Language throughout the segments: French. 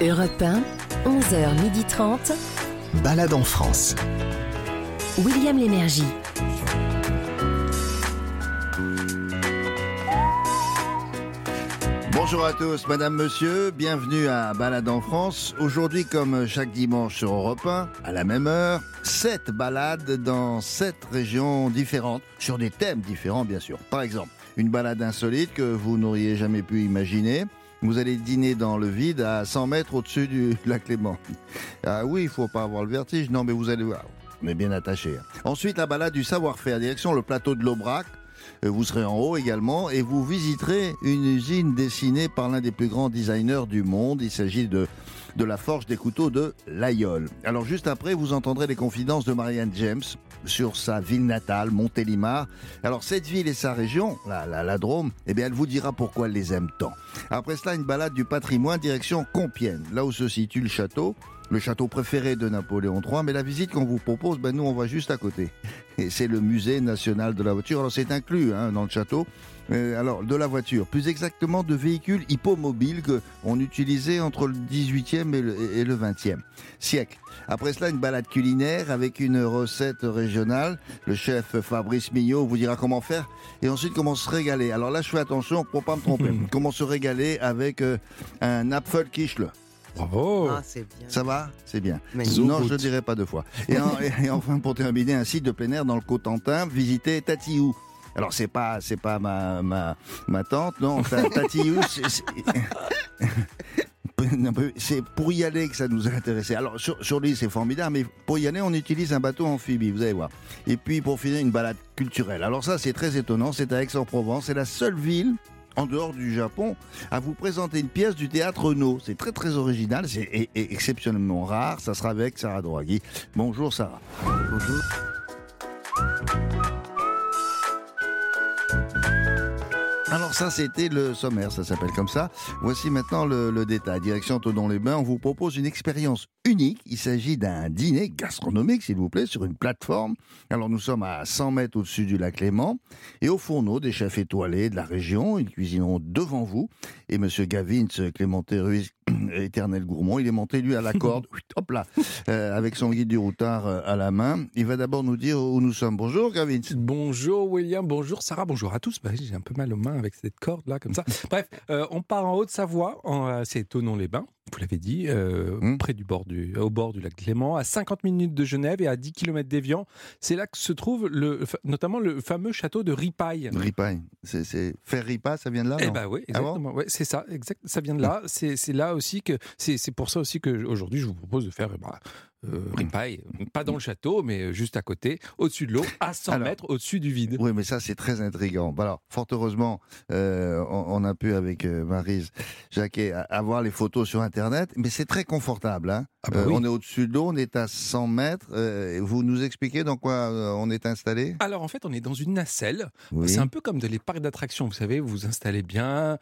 Europe 1, 11h30. Balade en France. William Lémergie. Bonjour à tous, madame, monsieur, bienvenue à Balade en France. Aujourd'hui, comme chaque dimanche sur Europe 1, à la même heure, sept balades dans sept régions différentes, sur des thèmes différents bien sûr. Par exemple, une balade insolite que vous n'auriez jamais pu imaginer. Vous allez dîner dans le vide à 100 mètres au-dessus du lac Léman. Ah oui, il faut pas avoir le vertige. Non, mais vous allez voir. Est bien attaché. hein. Ensuite, la balade du savoir-faire, direction le plateau de l'Aubrac. Euh, Vous serez en haut également et vous visiterez une usine dessinée par l'un des plus grands designers du monde. Il s'agit de, de la forge des couteaux de l'Aïol. Alors juste après, vous entendrez les confidences de Marianne James sur sa ville natale, Montélimar. Alors cette ville et sa région, la, Drôme, eh bien elle vous dira pourquoi elle les aime tant. Après cela, une balade du patrimoine direction Compiègne, là où se situe le château. Le château préféré de Napoléon III, mais la visite qu'on vous propose, ben nous on va juste à côté. Et c'est le musée national de la voiture. Alors c'est inclus hein, dans le château. Euh, alors de la voiture, plus exactement de véhicules hippomobiles que on utilisait entre le 18e et le, et le 20e siècle. Après cela, une balade culinaire avec une recette régionale. Le chef Fabrice Mignot vous dira comment faire et ensuite comment se régaler. Alors là, je fais attention pour pas me tromper. comment se régaler avec euh, un Apfelkischle. Bravo Ah, c'est bien. Ça va? C'est bien. Magnifique. Non, je ne le dirai pas deux fois. Et, en- et enfin, pour terminer, un site de plein air dans le Cotentin, visiter Tatiou. Alors, c'est pas, c'est pas ma, ma, ma tante, non. Ta- Tatiou, c'est pour y aller que ça nous a intéressé. Alors, sur, sur l'île, c'est formidable, mais pour y aller, on utilise un bateau amphibie, vous allez voir. Et puis, pour finir, une balade culturelle. Alors, ça, c'est très étonnant. C'est à Aix-en-Provence. C'est la seule ville en dehors du Japon, à vous présenter une pièce du théâtre Renault. C'est très très original, c'est e- e- exceptionnellement rare. Ça sera avec Sarah Draghi. Bonjour Sarah. Bonjour. Ça, c'était le sommaire, ça s'appelle comme ça. Voici maintenant le, détail. Direction Todon-les-Bains, on vous propose une expérience unique. Il s'agit d'un dîner gastronomique, s'il vous plaît, sur une plateforme. Alors nous sommes à 100 mètres au-dessus du lac Léman. Et au fourneau, des chefs étoilés de la région. Ils cuisineront devant vous. Et Monsieur Gavin, Clémenté Ruiz, éternel gourmand, il est monté, lui, à la corde. Hop là euh, Avec son guide du routard euh, à la main. Il va d'abord nous dire où nous sommes. Bonjour Gavin. Bonjour William, bonjour Sarah, bonjour à tous. Bah, J'ai un peu mal aux mains avec cette corde là, comme ça. Bref, euh, on part en Haute-Savoie, en- euh, c'est Tonon-les-Bains, vous l'avez dit, euh, Hmm. près du bord du, au bord du lac Clément, à 50 minutes de Genève et à 10 km d'Évian. C'est là que se trouve le, notamment le fameux château de Ripaille. Ripaille. C'est. Faire ripa, ça vient de là Eh ben oui, Ah bon exactement. ouais, c'est ça, exact. Ça vient de là. C'est c'est là aussi que c'est pour ça aussi que aujourd'hui je vous propose de faire bah, ripaille, pas dans le château, mais juste à côté, au-dessus de l'eau, à 100 Alors, mètres au-dessus du vide. Oui, mais ça, c'est très intriguant. Alors, fort heureusement, euh, on, on a pu, avec euh, Maryse Jacquet, avoir les photos sur Internet, mais c'est très confortable. Hein Ah bah Euh. On est au-dessus de l'eau, on est à 100 mètres. euh, vous nous expliquez dans quoi euh, on est installé? Alors en fait, on est dans une nacelle. Oui. C'est un peu comme de les parcs d'attractions. Vous savez, vous vous installez bien,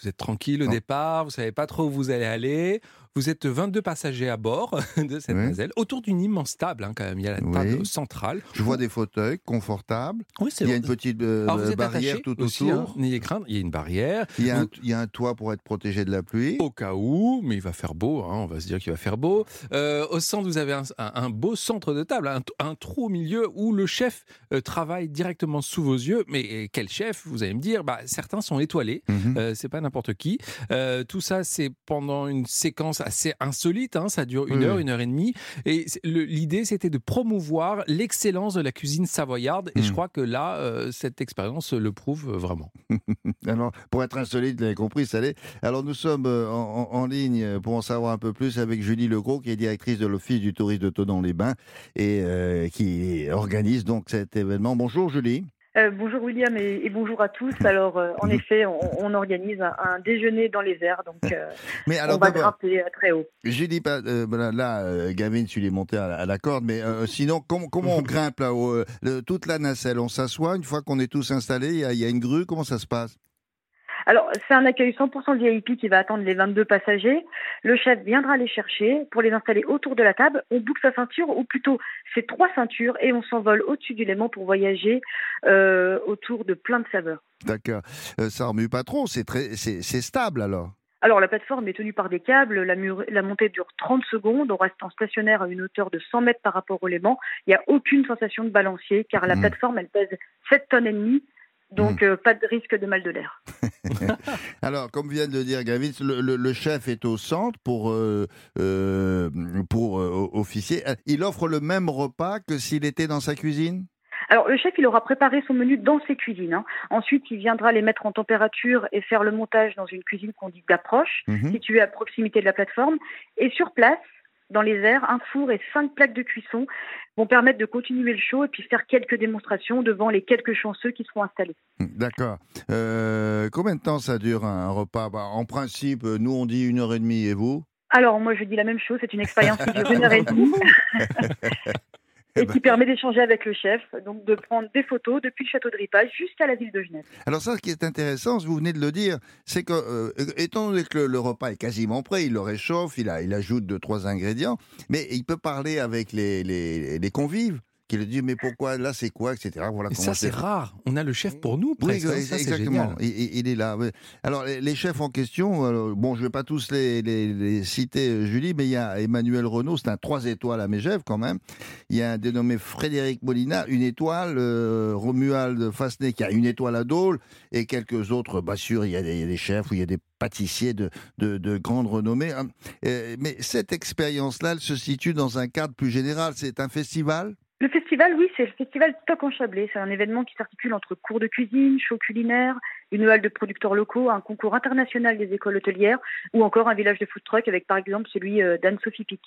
vous êtes tranquille au Non. départ, vous savez pas trop où vous allez aller. Vous êtes 22 passagers à bord de cette Oui. nacelle, autour d'une immense table hein, quand même. Il y a la Oui. table centrale. Je vois des fauteuils confortables. Oui, c'est Il y a une petite euh, Alors, vous êtes barrière tout aussi, autour. hein, N'ayez crainte, il y a une barrière. Il, y a un, Vous- il y a un toit pour être protégé de la pluie. Au cas où, mais il va faire beau, hein, on va se dire qu'il va faire beau. Euh, au centre, vous avez un, un- un beau centre de table, un, trou au milieu où le chef euh, travaille directement sous vos yeux. Mais quel chef Vous allez me dire, bah, certains sont étoilés, Mhm. euh, c'est pas n'importe qui. Euh, tout ça, c'est pendant une séquence assez insolite, hein, ça dure une Oui, heure, une heure et demie. Et l'idée, c'était de promouvoir l'excellence de la cuisine savoyarde. Et je Mhm. crois que là, euh, cette expérience le prouve vraiment. Alors, pour être insolite, vous l'avez compris, ça l'est. Alors, nous sommes euh, en, en- en ligne pour en savoir un peu plus avec Julie Legros, qui est directrice de l'Office du tourisme de Tonon-les-Bains et euh, qui organise donc cet événement. Bonjour Julie. Euh, bonjour William et, et bonjour à tous. Alors euh, en effet, on, on organise un, un déjeuner dans les airs, donc euh, Mais on va grimper très haut. Julie, pas- euh, voilà, là, euh, Gavin, tu l'es monté à, la- à la corde, mais euh, sinon, comment, comment on grimpe là-haut euh, Toute la nacelle, on s'assoit une fois qu'on est tous installés, il y, a- il y a une grue, comment ça se passe? Alors c'est un accueil 100% VIP qui va attendre les 22 passagers. Le chef viendra les chercher pour les installer autour de la table. On boucle sa ceinture, ou plutôt ses trois ceintures, et on s'envole au-dessus du Léman pour voyager euh, autour de plein de saveurs. D'accord. Euh, ça remue pas trop, c'est très, c'est c'est stable alors. Alors la plateforme est tenue par des câbles, la, mur- la montée dure 30 secondes, on reste en stationnaire à une hauteur de 100 mètres par rapport au Léman. Il n'y a aucune sensation de balancier car la Mhm. plateforme elle pèse 7 tonnes et demie, donc euh, pas de risque de mal de l'air. Alors, comme vient de le dire Gavitz, le, le- le chef est au centre pour, euh, euh, pour officier. Il offre le même repas que s'il était dans sa cuisine? Alors le chef il aura préparé son menu dans ses cuisines. hein. Ensuite il viendra les mettre en température et faire le montage dans une cuisine qu'on dit d'approche, Mhm. située à proximité de la plateforme. Et sur place, dans les airs, un four et cinq plaques de cuisson vont permettre de continuer le show et puis faire quelques démonstrations devant les quelques chanceux qui seront installés. D'accord. Euh, combien de temps ça dure un repas? Bah, En principe, euh, nous on dit une heure et demie. Et vous? Alors moi je dis la même chose, c'est une expérience qui dure une heure et demie et qui permet d'échanger avec le chef, donc de prendre des photos depuis le château de Ripaille jusqu'à la ville de Genève. Alors ça, ce qui est intéressant, vous venez de le dire, c'est que, euh, étant donné que le, le repas est quasiment prêt, il le réchauffe, il, a, il ajoute deux, trois ingrédients, mais il peut parler avec les, les, les convives, qui lui disent, mais pourquoi, là c'est quoi, etc. Voilà Et ça, c'est rare. On a le chef pour nous, Oui, presque. hein. Ça, exactement. Il, est là. oui. Alors, les, les chefs en question, bon, je vais pas tous les, les- les citer, euh, Julie, mais il y a Emmanuel Renault, c'est un 3 étoiles à Megève quand même. Il y a un dénommé Frédéric Molina, une étoile, euh, Romuald Fasnet qui a une étoile à Dole, et quelques autres. Bah, sûr, il y a des, il y a des chefs ou il y a des pâtissiers de, de, de grande renommée. hein. Euh, mais cette expérience-là, elle se situe dans un cadre plus général. C'est un festival? Le festival, oui, c'est le festival Stock en Chablais. C'est un événement qui s'articule entre cours de cuisine, show culinaire, une halle de producteurs locaux, un concours international des écoles hôtelières ou encore un village de food truck avec par exemple celui euh, d'Anne-Sophie Pic.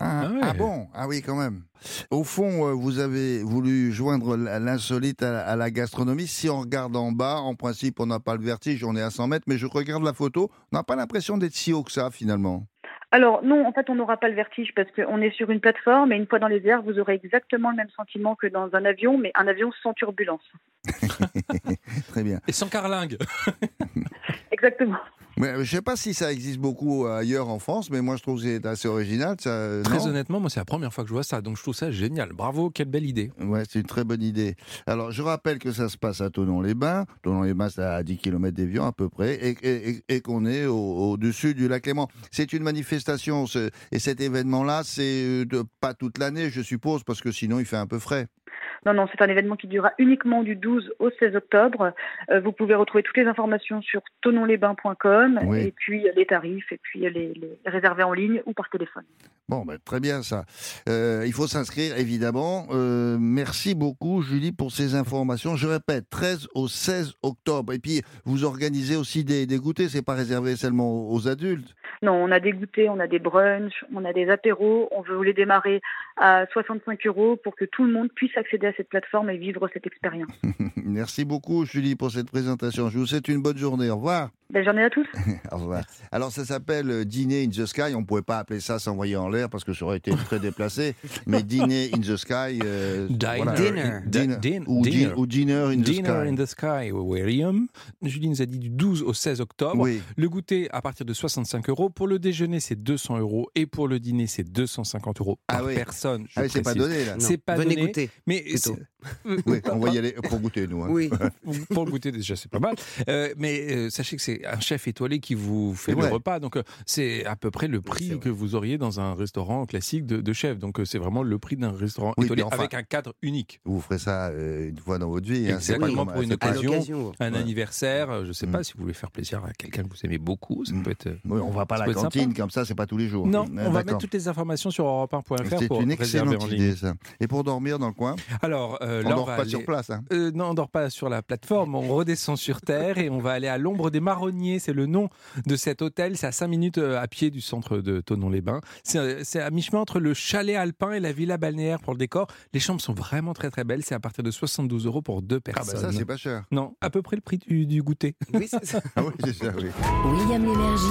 Ah, Ah ouais. ah bon? Ah oui, quand même. Au fond, euh, vous avez voulu joindre l'insolite à, à la gastronomie. Si on regarde en bas, en principe, on n'a pas le vertige, on est à 100 mètres, mais je regarde la photo, on n'a pas l'impression d'être si haut que ça, finalement. Alors non, en fait, on n'aura pas le vertige parce qu'on est sur une plateforme et une fois dans les airs, vous aurez exactement le même sentiment que dans un avion, mais un avion sans turbulence. Très bien. Et sans carlingue. Exactement. Mais, euh, je ne sais pas si ça existe beaucoup euh, ailleurs en France, mais moi, je trouve que c'est assez original. Ça, Très non? honnêtement, moi, c'est la première fois que je vois ça. Donc, je trouve ça génial. Bravo, quelle belle idée. Ouais, c'est une très bonne idée. Alors, je rappelle que ça se passe à Tonon-les-Bains. Tonon-les-Bains, c'est à 10 km d'Evian à peu près, et, et- et- et qu'on est au- au-dessus du lac Léman. C'est une manifestation, ce- et cet événement-là, c'est euh, pas toute l'année, je suppose, parce que sinon, il fait un peu frais. Non, non, c'est un événement qui durera uniquement du 12 au 16 octobre. Euh, vous pouvez retrouver toutes les informations sur tononlesbains.com Oui. et puis euh, les tarifs et puis euh, les, les réserver en ligne ou par téléphone. Bon, ben, très bien ça. Euh, il faut s'inscrire, évidemment. Euh, merci beaucoup, Julie, pour ces informations. Je répète, 13 au 16 octobre. Et puis, vous organisez aussi des, des goûters, c'est pas réservé seulement aux adultes. Non, on a des goûters, on a des brunchs, on a des apéros. On veut les démarrer à 65 euros pour que tout le monde puisse accéder à cette plateforme et vivre cette expérience. Merci beaucoup, Julie, pour cette présentation. Je vous souhaite une bonne journée. Au revoir. Belle journée à tous. Au revoir. Alors, ça s'appelle euh, Dîner in the Sky. On ne pouvait pas appeler ça s'envoyer en l'air parce que ça aurait été très déplacé. Mais Dîner in the Sky. euh, voilà. Dinner. Dinner. Din- Ou, di- dinner. ou Dinner in the Dinner Sky. in the Sky, William. Julie nous a dit du 12 au 16 octobre. Oui. Le goûter à partir de 65 euros. Pour le déjeuner, c'est 200 euros. Et pour le dîner, c'est 250 euros Ah par oui. personne. Ah oui, c'est pas donné, là. Non. C'est pas Venez donné. goûter. Mais plutôt. Oui, on va y aller pour goûter, nous. hein. Oui. pour goûter déjà c'est pas mal Euh, mais euh, sachez que c'est un chef étoilé qui vous fait le repas donc euh, c'est à peu près le prix que vous auriez dans un restaurant classique de, de chef donc c'est vraiment le prix d'un restaurant Oui, étoilé enfin- avec un cadre unique Vous ferez ça une fois dans votre vie. hein. C'est Exactement, pas pour une occasion. un Ouais. anniversaire je sais Mm. pas si vous voulez faire plaisir à quelqu'un que vous aimez beaucoup ça Mm. peut être Oui, on va pas à la cantine sympa. comme ça, c'est pas tous les jours. non Euh, on va mettre toutes les informations sur europe1.fr C'est pour une excellente idée, ça. Et pour dormir dans le coin, alors euh, on là, dort va pas aller- sur place. hein. Euh, non, on dort pas sur la plateforme, on redescend sur terre et on va aller à l'ombre des marronniers. C'est le nom de cet hôtel. C'est à 5 minutes euh, à pied du centre de Tonon-les-Bains. C'est à mi-chemin entre le chalet alpin et la villa balnéaire pour le décor. Les chambres sont vraiment très très belles. C'est à partir de 72 euros pour deux Ah bah personnes. ça, c'est pas cher. Non, à peu près le prix du, du goûter. Oui, c'est ça. Ah oui, c'est ça, oui. William Lémergie,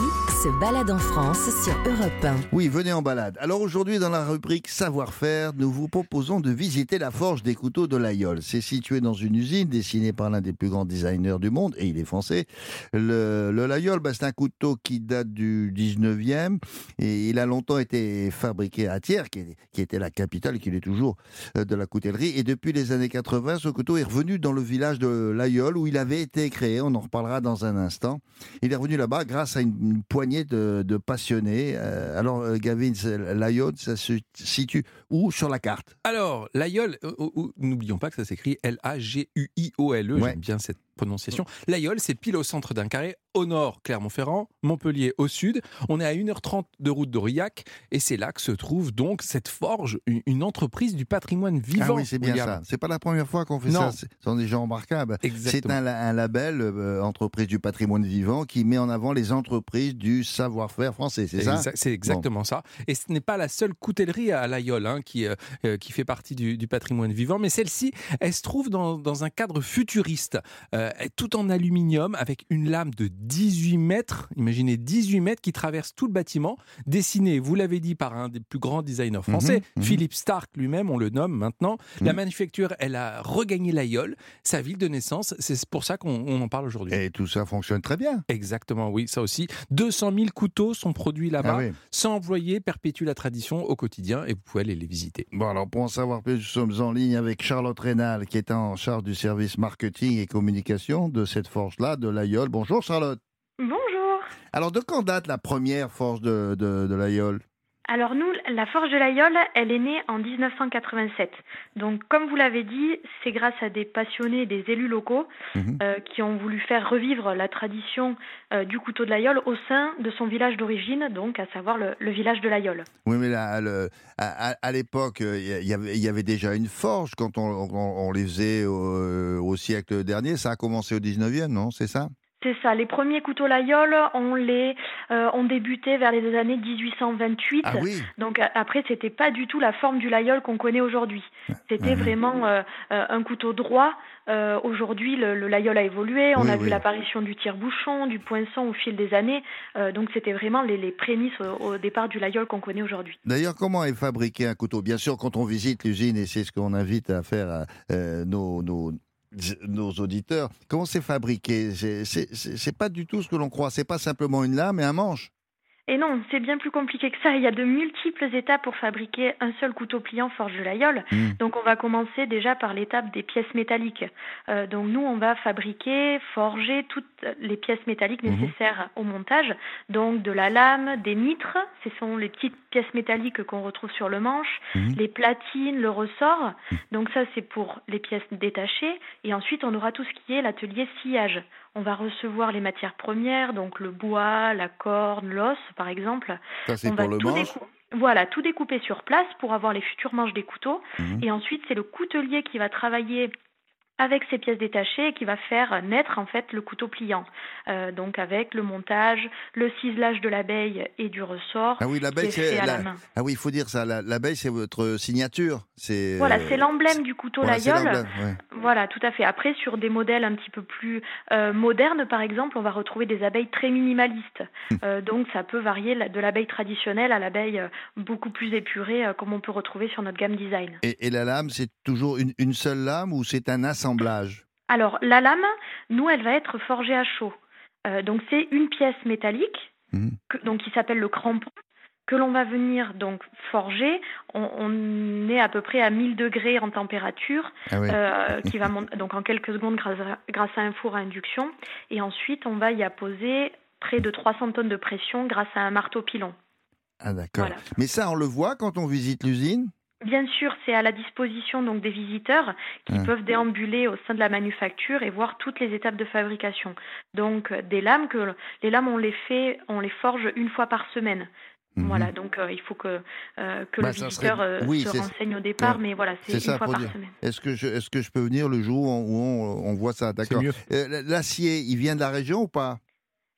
se balade en France sur Europe 1. Oui, venez en balade. Alors aujourd'hui, dans la rubrique Savoir-faire, nous vous proposons de visiter la forge des couteaux de l'Aïol. C'est situé dans une usine dessinée par l'un des plus grands designers du monde, et il est français. Le, le L'Aïol, bah, c'est un couteau qui date du 19e, et il a longtemps été fabriqué à Thiers, qui, est- était la capitale, qui l'est toujours, euh, de la coutellerie. Et depuis les années 80, ce couteau est revenu dans le village de l'Aïol, où il avait été créé. On en reparlera dans un instant. Il est revenu là-bas grâce à une, poignée de, passionnés. Euh, alors, euh, Gavin, l'Aïol, ça se situe où? Sur la carte Alors, l'aïeul, n'oublions pas que ça s'écrit L-A-G-U-I-O-L-E, Ouais. J'aime bien cette prononciation. L'aïeul, c'est pile au centre d'un carré, au nord Clermont-Ferrand, Montpellier au sud. On est à 1h30 de route d'Aurillac, et c'est là que se trouve donc cette forge, une, entreprise du patrimoine vivant. Ah oui, c'est bien William. ça. C'est pas la première fois qu'on fait Non. ça. Ce sont des gens remarquables. C'est un, la- un label, euh, entreprise du patrimoine vivant, qui met en avant les entreprises du savoir-faire français, c'est ça? C'est exactement ça. Et ce n'est pas la seule coutellerie à l'Aïol hein, qui, euh, euh, qui fait partie du, du patrimoine vivant, mais celle-ci, elle se trouve dans, dans un cadre futuriste, euh, tout en aluminium, avec une lame de 18 mètres, imaginez 18 mètres, qui traverse tout le bâtiment, dessinée, vous l'avez dit, par un des plus grands designers français, Mhm, mhm. Philippe Stark lui-même, on le nomme maintenant. La Mhm. manufacture, elle a regagné l'Aïol, sa ville de naissance, c'est pour ça qu'on on en parle aujourd'hui. Et tout ça fonctionne très bien. Exactement, oui, ça aussi. 200 000 couteaux sont produits là-bas. Ah oui. 100 employés perpétuent la tradition au quotidien et vous pouvez aller les visiter. Bon, alors pour en savoir plus, nous sommes en ligne avec Charlotte Rénal, qui est en charge du service marketing et communication de cette forge-là, de l'Aïol. Bonjour Charlotte. Bonjour. Alors, de quand date la première forge de, de, Alors nous, la Forge de l'Aïol, elle est née en 1987. Donc comme vous l'avez dit, c'est grâce à des passionnés, des élus locaux Mhm. euh, qui ont voulu faire revivre la tradition euh, du couteau de l'Aïol au sein de son village d'origine, donc à savoir le, le village de l'Aïol. Oui, mais là, le- à, l'époque, euh, il y, y avait- il y avait déjà une forge quand on, on- on les faisait au, au siècle dernier. Ça a commencé au 19e, non? C'est ça? C'est ça, les premiers couteaux on les euh, ont débuté vers les années 1828. Ah oui Donc après, c'était pas du tout la forme du laïol qu'on connaît aujourd'hui. C'était Mhm. vraiment euh, euh, un couteau droit. Euh, aujourd'hui, le, le laïol a évolué. On Oui, a oui. vu l'apparition du tire-bouchon, du poinçon au fil des années. Donc c'était vraiment les, les prémices au, au départ du laïol qu'on connaît aujourd'hui. D'ailleurs, comment est fabriqué un couteau? Bien sûr, quand on visite l'usine, et c'est ce qu'on invite à faire à, nos, nos, nos auditeurs, comment c'est fabriqué? C'est- pas du tout ce que l'on croit. C'est pas simplement une lame et un manche. Et non, c'est bien plus compliqué que ça. Il y a de multiples étapes pour fabriquer un seul couteau pliant forge de l'aïeul. Mm. Donc on va commencer déjà par l'étape des pièces métalliques. Euh, donc nous, on va fabriquer, forger toutes les pièces métalliques Mhm. nécessaires au montage. Donc de la lame, des mitres, ce sont les petites pièces métalliques qu'on retrouve sur le manche, Mhm. les platines, le ressort. Donc ça, c'est pour les pièces détachées. Et ensuite, on aura tout ce qui est l'atelier sciage. On va recevoir les matières premières, donc le bois, la corne, l'os, par exemple. Ça, c'est pour le manche. Voilà, tout découper sur place pour avoir les futurs manches des couteaux. Mhm. Et ensuite, c'est le coutelier qui va travailler avec ces pièces détachées et qui va faire naître en fait le couteau pliant. Euh, donc avec le montage, le ciselage de l'abeille et du ressort. Ah oui, l'abeille, c'est la- la main. Ah oui, il faut dire ça. la- L'abeille, c'est votre signature. C'est Voilà, euh, c'est l'emblème du couteau voilà, l'emblème, ouais. Voilà, tout à fait. Après, sur des modèles un petit peu plus euh, modernes, par exemple, on va retrouver des abeilles très minimalistes. Hum. Euh, donc, ça peut varier de l'abeille traditionnelle à l'abeille euh, beaucoup plus épurée, euh, comme on peut retrouver sur notre gamme design. Et, et la lame, c'est toujours une, une seule lame ou c'est un assemblage Alors, la lame, nous, elle va être forgée à chaud. Euh, donc, c'est une pièce métallique, Mhm. que- donc qui s'appelle le crampon, que l'on va venir donc forger. On, on est à peu près à 1000 degrés en température, Ah oui. euh, qui va monter donc en quelques secondes grâce à, grâce à un four à induction. Et ensuite, on va y apposer près de 300 tonnes de pression grâce à un marteau pilon. Ah d'accord. voilà. Mais ça, on le voit quand on visite l'usine? Bien sûr, c'est à la disposition donc des visiteurs qui peuvent déambuler au sein de la manufacture et voir toutes les étapes de fabrication. Donc des lames que les lames on les fait, on les forge une fois par semaine. Mhm. Voilà, donc euh, il faut que euh, que Bah, le visiteur serait- euh, oui, se renseigne au départ, ouais. mais voilà, C'est ça, une fois par dire. semaine. Est-ce que, je, est-ce que je peux venir le jour où on, on voit ça? D'accord. L'acier, il vient de la région ou pas?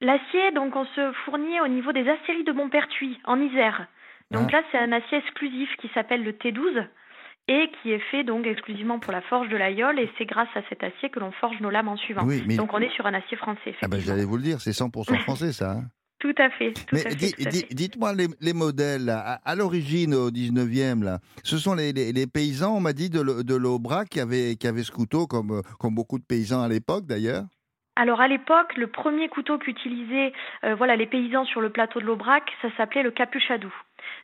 L'acier, donc on se fournit au niveau des aciéries de Montpertuis, en Isère. Donc Ah. là, c'est un acier exclusif qui s'appelle le T12 et qui est fait donc exclusivement pour la forge de l'aïeul et c'est grâce à cet acier que l'on forge nos lames en suivant. Oui, mais Donc on est sur un acier français, ah ben, j'allais vous le dire, c'est 100% français ça. hein. Tout à fait. Tout Mais di- di- dites-moi les, les modèles, là. à, à l'origine, au 19e, là, ce sont les, les- les paysans, on m'a dit, de, l'Au- de l'Aubrac qui avaient, qui avaient ce couteau, comme, euh, comme beaucoup de paysans à l'époque d'ailleurs. Alors à l'époque, le premier couteau qu'utilisaient euh, voilà, les paysans sur le plateau de l'Aubrac, ça s'appelait le capuchadou.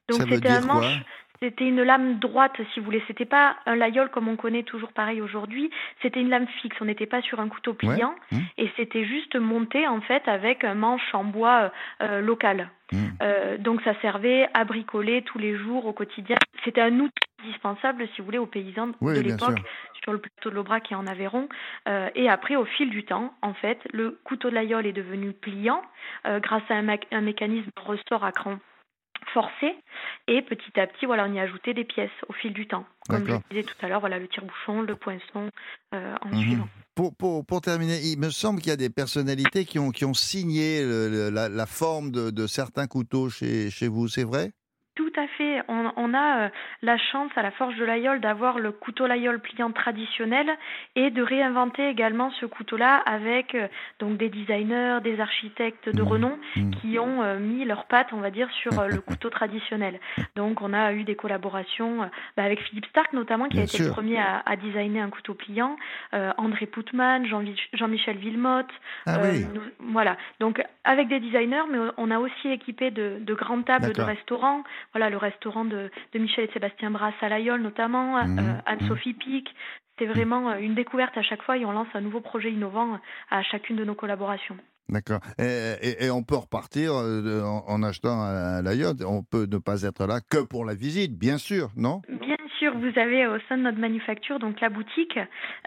Donc c'était un manche, c'était une lame droite si vous voulez. C'était pas un layol comme on connaît toujours pareil aujourd'hui. C'était une lame fixe. On n'était pas sur un couteau pliant Mmh. et c'était juste monté en fait avec un manche en bois euh, euh, local. Mmh. Euh, donc ça servait à bricoler tous les jours au quotidien. C'était un outil indispensable si vous voulez aux paysans Oui, de l'époque sur le plateau de l'Aubrac et en Aveyron. Euh, et après, au fil du temps, en fait, le couteau de l'aïeul est devenu pliant euh, grâce à un, un mécanisme de ressort à cran forcé. Et petit à petit, voilà, on y a ajouté des pièces au fil du temps. Comme je le disais tout à l'heure, voilà, le tire-bouchon, le poinçon euh, en Mhm. suivant. Pour, pour, pour terminer, il me semble qu'il y a des personnalités qui ont, qui ont signé le- la, la forme de, de certains couteaux chez, chez vous, c'est vrai? Tout à fait. On, on a euh, la chance à la Forge de l'Aïol d'avoir le couteau l'Aïol pliant traditionnel et de réinventer également ce couteau-là avec euh, donc des designers, des architectes de Mhm. renom Mhm. qui ont euh, mis leurs pattes, on va dire, sur le couteau traditionnel. Donc on a eu des collaborations bah, avec Philippe Stark notamment qui Bien a été sûr. le premier à, à designer un couteau pliant, André Poutman, Jean- Jean-Michel Villemotte, Ah oui, nous- voilà. Donc avec des designers, mais on a aussi équipé de, de grandes tables de restaurants. Voilà, le restaurant de, de Michel et Sébastien Brasse à l'Aïol notamment, Mhm, euh, Anne-Sophie Pic. C'est vraiment euh, une découverte à chaque fois et on lance un nouveau projet innovant à chacune de nos collaborations. d'accord. Et, et- et on peut repartir euh, en, en achetant à la yacht. On peut ne pas être là que pour la visite, bien sûr, non? Bien sûr, vous avez au sein de notre manufacture donc la boutique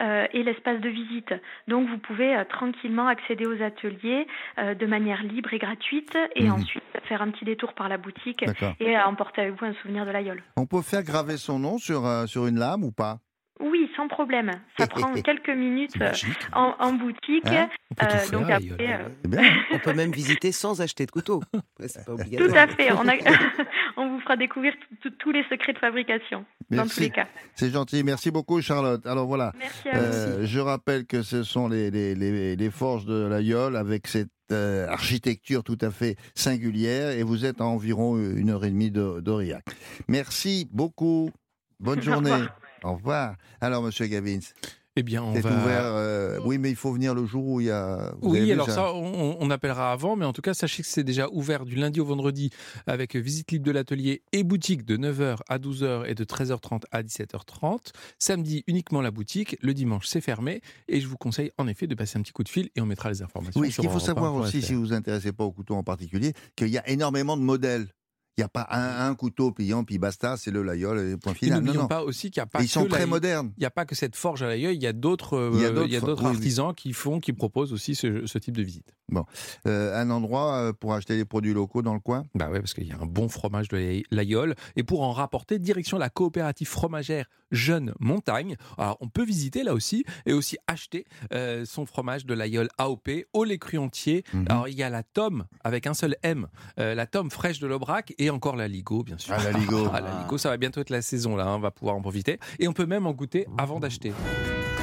euh, et l'espace de visite. Donc vous pouvez euh, tranquillement accéder aux ateliers euh, de manière libre et gratuite et Mhm. ensuite faire un petit détour par la boutique et emporter avec vous un souvenir de l'aïeul. On peut faire graver son nom sur, euh, sur une lame ou pas? Oui, sans problème. Ça prend quelques minutes euh, en, en boutique. Hein On peut Euh, donc après, euh. On peut même visiter sans acheter de couteau. Tout à fait. On, a- on vous fera découvrir tous les secrets de fabrication dans tous les cas. C'est gentil. Merci beaucoup, Charlotte. Alors voilà. Merci à vous. Je rappelle que ce sont les, les, les, les forges de l'Aïol avec cette architecture tout à fait singulière et vous êtes à environ une heure et demie de- d'Aurillac. Merci beaucoup. Bonne journée. Au revoir. Alors, Monsieur Gavins, Eh bien, on c'est va. ouvert. euh, oui, mais il faut venir le jour où il y a. vous Oui, alors ça, on, on appellera avant, mais en tout cas, sachez que c'est déjà ouvert du lundi au vendredi avec visite libre de l'atelier et boutique de 9h à 12h et de 13h30 à 17h30. Samedi, uniquement la boutique. Le dimanche, c'est fermé. Et je vous conseille en effet de passer un petit coup de fil et on mettra les informations. Oui, ce qu'il faut savoir 1.fr. aussi, si vous vous intéressez pas au couteau en particulier, qu'il y a énormément de modèles. Il n'y a pas un, un couteau pliant, puis basta, c'est le Laïol, et point Et final. Non, n'oublions non. pas aussi qu'il n'y a pas Et ils sont très modernes. Il n'y a pas que cette forge à l'œil, il y a d'autres euh, oui, oui. artisans qui font, qui proposent aussi ce, ce type de visite. Euh, un endroit euh, pour acheter des produits locaux dans le coin? Bah ouais, parce qu'il y a un bon fromage de l'Aïol. Et pour en rapporter, direction la coopérative fromagère Jeune Montagne. Alors, on peut visiter là aussi et aussi acheter euh, son fromage de l'Aïol AOP au lait cru entier. Mhm. Alors, il y a la tome avec un seul M, la tome fraîche de l'Aubrac et encore la Ligo, bien sûr. Ah, la Ligo. Ah, la Ligo, ça va bientôt être la saison là, hein, on va pouvoir en profiter. Et on peut même en goûter avant d'acheter.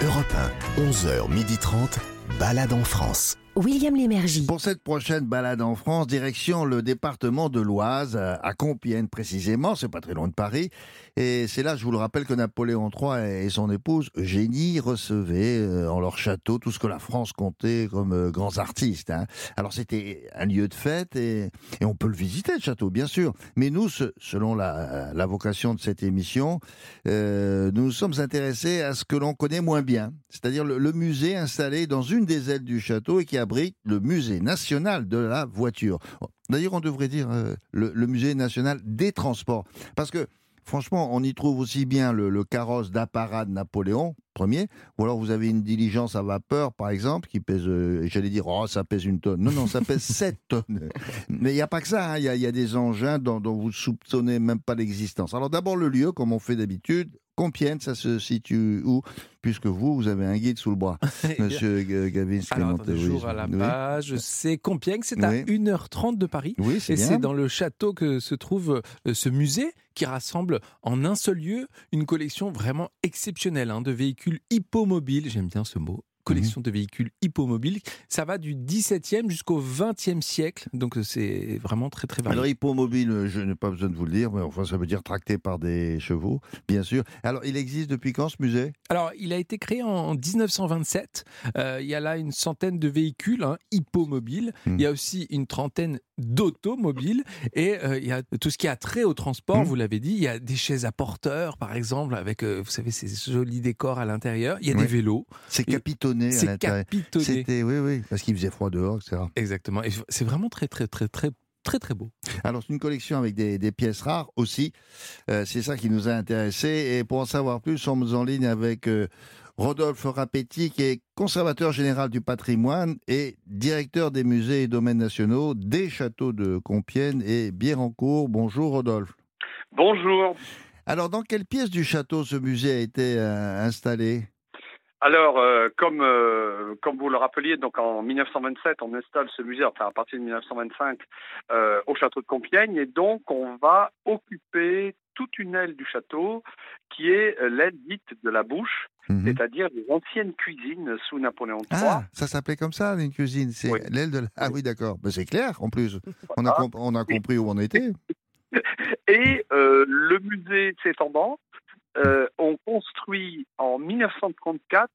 Europe 1, 11h30, balade en France. William Lémergie. Pour cette prochaine balade en France, direction le département de l'Oise, à à Compiègne précisément, c'est pas très loin de Paris. Et c'est là, je vous le rappelle, que Napoléon III et son épouse Eugénie recevaient euh, en leur château tout ce que la France comptait comme euh, grands artistes. hein. Alors c'était un lieu de fête et, on peut le visiter, le château, bien sûr. Mais nous, selon la, vocation de cette émission, euh, nous sommes intéressés à ce que l'on connaît moins bien, c'est-à-dire le, musée installé dans une des ailes du château et qui abrite le musée national de la voiture. D'ailleurs, on devrait dire euh, le, le musée national des transports, parce que franchement, on y trouve aussi bien le, le carrosse d'apparat de Napoléon Ier, ou alors vous avez une diligence à vapeur, par exemple, qui pèse, euh, j'allais dire, oh, ça pèse une tonne. Non, non, ça pèse 7 tonnes. Mais il n'y a pas que ça, hein. il y, a- il y a des engins dont, dont vous soupçonnez même pas l'existence. Alors d'abord le lieu, comme on fait d'habitude, Compiègne, ça se situe où Puisque vous, vous avez un guide sous le bras, monsieur Gavin Alors, attendez, jour à la oui. page, c'est Compiègne, c'est à Oui. 1h30 de Paris. Oui, c'est Et c'est dans le château que se trouve euh, ce musée qui rassemble en un seul lieu une collection vraiment exceptionnelle hein, de véhicules hippomobiles, j'aime bien ce mot, collection de véhicules hippomobiles. Ça va du 17e jusqu'au 20e siècle, donc c'est vraiment très très varié. Alors, hippomobile, euh, je n'ai pas besoin de vous le dire, mais enfin, ça veut dire tracté par des chevaux, bien sûr. Alors, il existe depuis quand ce musée? Alors, il a été créé en 1927. Euh, il y a là une centaine de véhicules hein, hippomobiles. Mhm. Il y a aussi une trentaine d'automobiles. Et euh, il y a tout ce qui a trait au transport, Mhm. vous l'avez dit. Il y a des chaises à porteurs, par exemple, avec, euh, vous savez, ces jolis décors à l'intérieur. Il y a Oui. des vélos. C'est Et capitonné à C'est l'intérieur. capitonné. C'était, oui, oui, parce qu'il faisait froid dehors, etc. Exactement. Et c'est vraiment très, très, très, très, très, très beau. Alors, c'est une collection avec des, des pièces rares aussi. Euh, c'est ça qui nous a intéressés. Et pour en savoir plus, nous sommes en ligne avec euh, Rodolphe Rapetti, qui est conservateur général du patrimoine et directeur des musées et domaines nationaux des châteaux de Compiègne et Biérancourt. Bonjour, Rodolphe. Bonjour. Alors, dans quelle pièce du château ce musée a été euh, installé? Alors, euh, comme, euh, comme vous le rappeliez, donc en 1927, on installe ce musée, enfin à partir de 1925, euh, au château de Compiègne, et donc on va occuper toute une aile du château qui est l'aile dite de la bouche, Mhm. c'est-à-dire les anciennes cuisines sous Napoléon III. Ah, ça s'appelait comme ça, une cuisine. C'est Oui. l'aile de. la- Ah oui, d'accord. Ben, c'est clair, en plus. On a, comp- on a compris où on était. Et le musée s'étendant, euh, on construit en 1934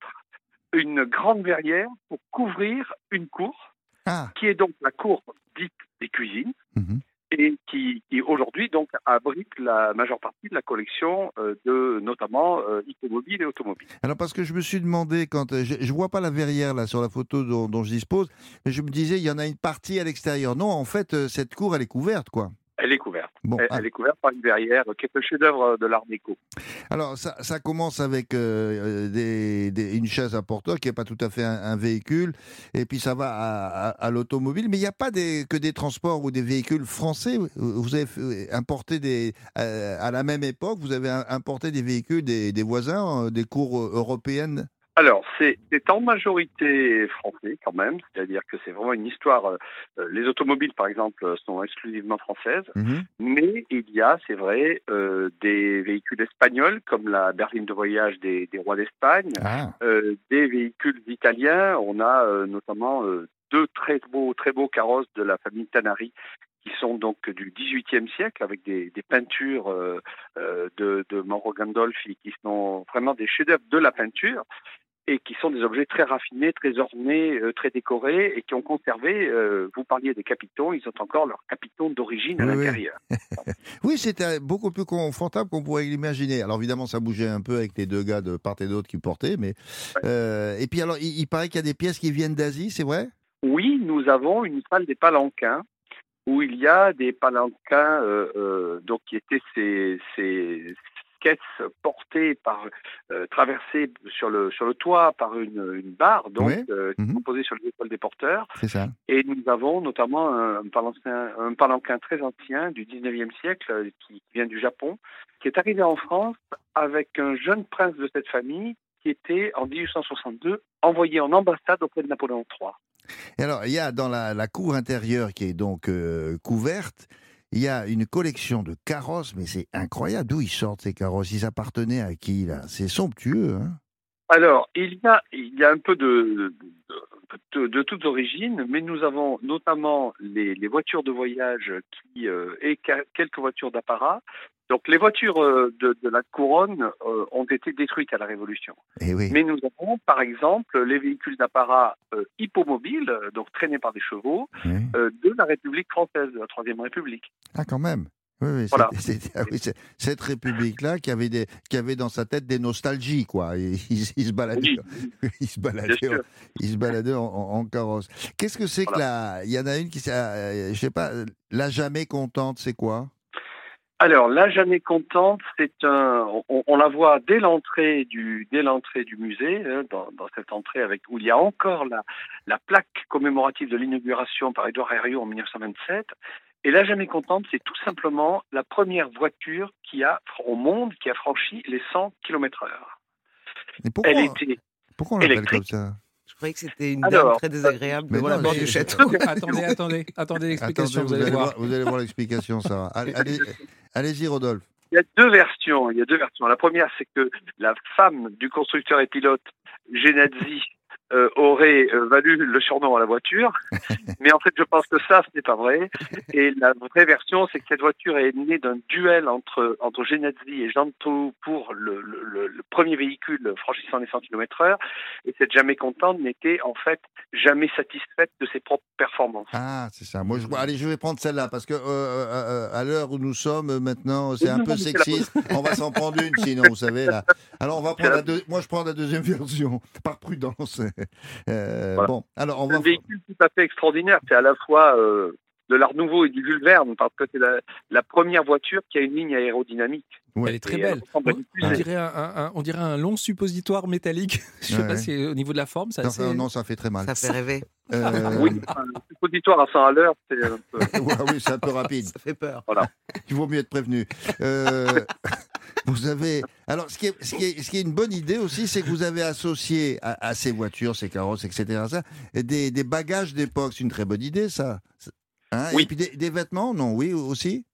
une grande verrière pour couvrir une cour Ah, qui est donc la cour dite des cuisines mhm. et qui, qui aujourd'hui donc abrite la majeure partie de la collection euh, de notamment euh, et automobiles. Alors parce que je me suis demandé quand euh, je, je vois pas la verrière là sur la photo dont, dont je dispose, mais je me disais il y en a une partie à l'extérieur. Non, en fait euh, cette cour elle est couverte quoi. Elle est couverte. Bon, Elle, ah, elle est couverte par une verrière qui est le chef-d'œuvre de l'art déco. alors ça, ça commence avec euh, euh, des, des- une chaise à porteur qui est pas tout à fait un, un véhicule, et puis ça va à, à- à l'automobile. Mais il n'y a pas des, que des transports ou des véhicules français. Vous avez importé des euh, à la même époque, vous avez importé des véhicules des, des voisins, euh, des cours euh, européennes. Alors, c'est en majorité français quand même, c'est-à-dire que c'est vraiment une histoire. euh, euh, les automobiles, par exemple, sont exclusivement françaises, Mhm. mais il y a, c'est vrai, euh, des véhicules espagnols comme la berline de voyage des, des rois d'Espagne, Ah. euh, des véhicules italiens. On a euh, notamment euh, deux très beaux, très beaux carrosses de la famille Tanari qui sont donc du XVIIIe siècle avec des, des peintures euh, euh, de, de Mauro Gandolfi qui sont vraiment des chefs-d'œuvre de la peinture et qui sont des objets très raffinés, très ornés, euh, très décorés et qui ont conservé, euh, vous parliez des capitons, ils ont encore leurs capitons d'origine à Oui, oui. l'intérieur. Oui, c'était beaucoup plus confortable qu'on pourrait l'imaginer. Alors évidemment, ça bougeait un peu avec les deux gars de part et d'autre qui portaient, mais euh, et puis alors, il, il paraît qu'il y a des pièces qui viennent d'Asie, c'est vrai? Oui, nous avons une salle des palanquins où il y a des palanquins euh, euh, donc qui étaient ces, ces portées par euh, traversées sur le sur le toit par une, une barre donc Oui. euh, posées sur les épaules des porteurs C'est ça. et nous avons notamment un palanquin un palanquin très ancien du 19e siècle euh, qui vient du Japon qui est arrivé en France avec un jeune prince de cette famille qui était en 1862 envoyé en ambassade auprès de Napoléon III. Et alors, il y a dans la, la cour intérieure qui est donc euh, couverte, il y a une collection de carrosses, mais c'est incroyable. D'où ils sortent ces carrosses? Ils appartenaient à qui là? C'est somptueux. Hein? Alors, il y a, il y a un peu de, de, de, toute origine, mais nous avons notamment les, voitures de voyage qui, euh, et quelques voitures d'apparat. Donc, les voitures euh, de, de la couronne euh, ont été détruites à la Révolution. Et Eh oui. Mais nous avons, par exemple, les véhicules d'apparat euh, hippomobiles, euh, donc traînés par des chevaux, oui. euh, de la République française, de la Troisième République. Ah, quand même. Oui, oui, Voilà. ah oui, cette république-là qui avait, des, qui avait dans sa tête des nostalgies, quoi. Il, il- il se baladait, il se baladait, il se baladait en, en- en carrosse. Qu'est-ce que c'est que la. Il y en a une qui, s'est- je sais pas, la jamais contente, c'est quoi? Alors, la Jeanne contente, c'est un, on, on la voit dès l'entrée du, dès l'entrée du musée, hein, dans, dans cette entrée avec où il y a encore la, la plaque commémorative de l'inauguration par Édouard Herriot en 1927. Et la Jeanne contente, c'est tout simplement la première voiture qui a au monde qui a franchi les 100 km/h. Elle était pourquoi on l'appelle électrique. comme ça? Croyais que c'était une Alors, dame très désagréable mais du château. attendez, attendez, attendez l'explication, Attendez, vous allez voir. vous allez voir l'explication, Sarah. Allez- allez- Allez-y, Rodolphe. Il y a deux versions. Il y a deux versions. La première, c'est que la femme du constructeur et pilote Genazzi euh, aurait euh, valu le surnom à la voiture. Mais en fait, je pense que ça, ce n'est pas vrai. Et la vraie version, c'est que cette voiture est née d'un duel entre, entre Genazzi et Jean Tou pour le, le, le- premier véhicule franchissant les 100 km heure. Et cette jamais contente n'était en fait jamais satisfaite de ses propres performances. Ah, c'est ça. Moi, je... Allez, je vais prendre celle-là parce que euh, euh, euh, à l'heure où nous sommes euh, maintenant, c'est un non, peu la sexiste. On va s'en prendre une, sinon, vous savez là. Alors, on va prendre la deux- Moi, je prends la deuxième version par prudence. Euh, Voilà. Bon, alors on va. un véhicule tout à fait extraordinaire. C'est à la fois euh, de l'art nouveau et du Jules Verne, parce que c'est la, la première voiture qui a une ligne aérodynamique. Ouais. Elle est très Et elle belle. On, dirait un, un- un- on dirait un long suppositoire métallique. Je sais Ouais, pas si au niveau de la forme, ça. Non, ça fait très mal. Ça fait rêver. Euh, Oui, le suppositoire à 100 à l'heure, c'est un peu. ouais, oui, c'est un peu rapide. Ça fait peur. Il vaut mieux être prévenu. Euh, vous avez. Alors, ce qui, est, ce, qui est, ce qui est une bonne idée aussi, c'est que vous avez associé à, à ces voitures, ces carrosses, etc., ça, des, des bagages d'époque. C'est une très bonne idée, ça. Hein Oui. Et puis des, des vêtements, non Oui, aussi?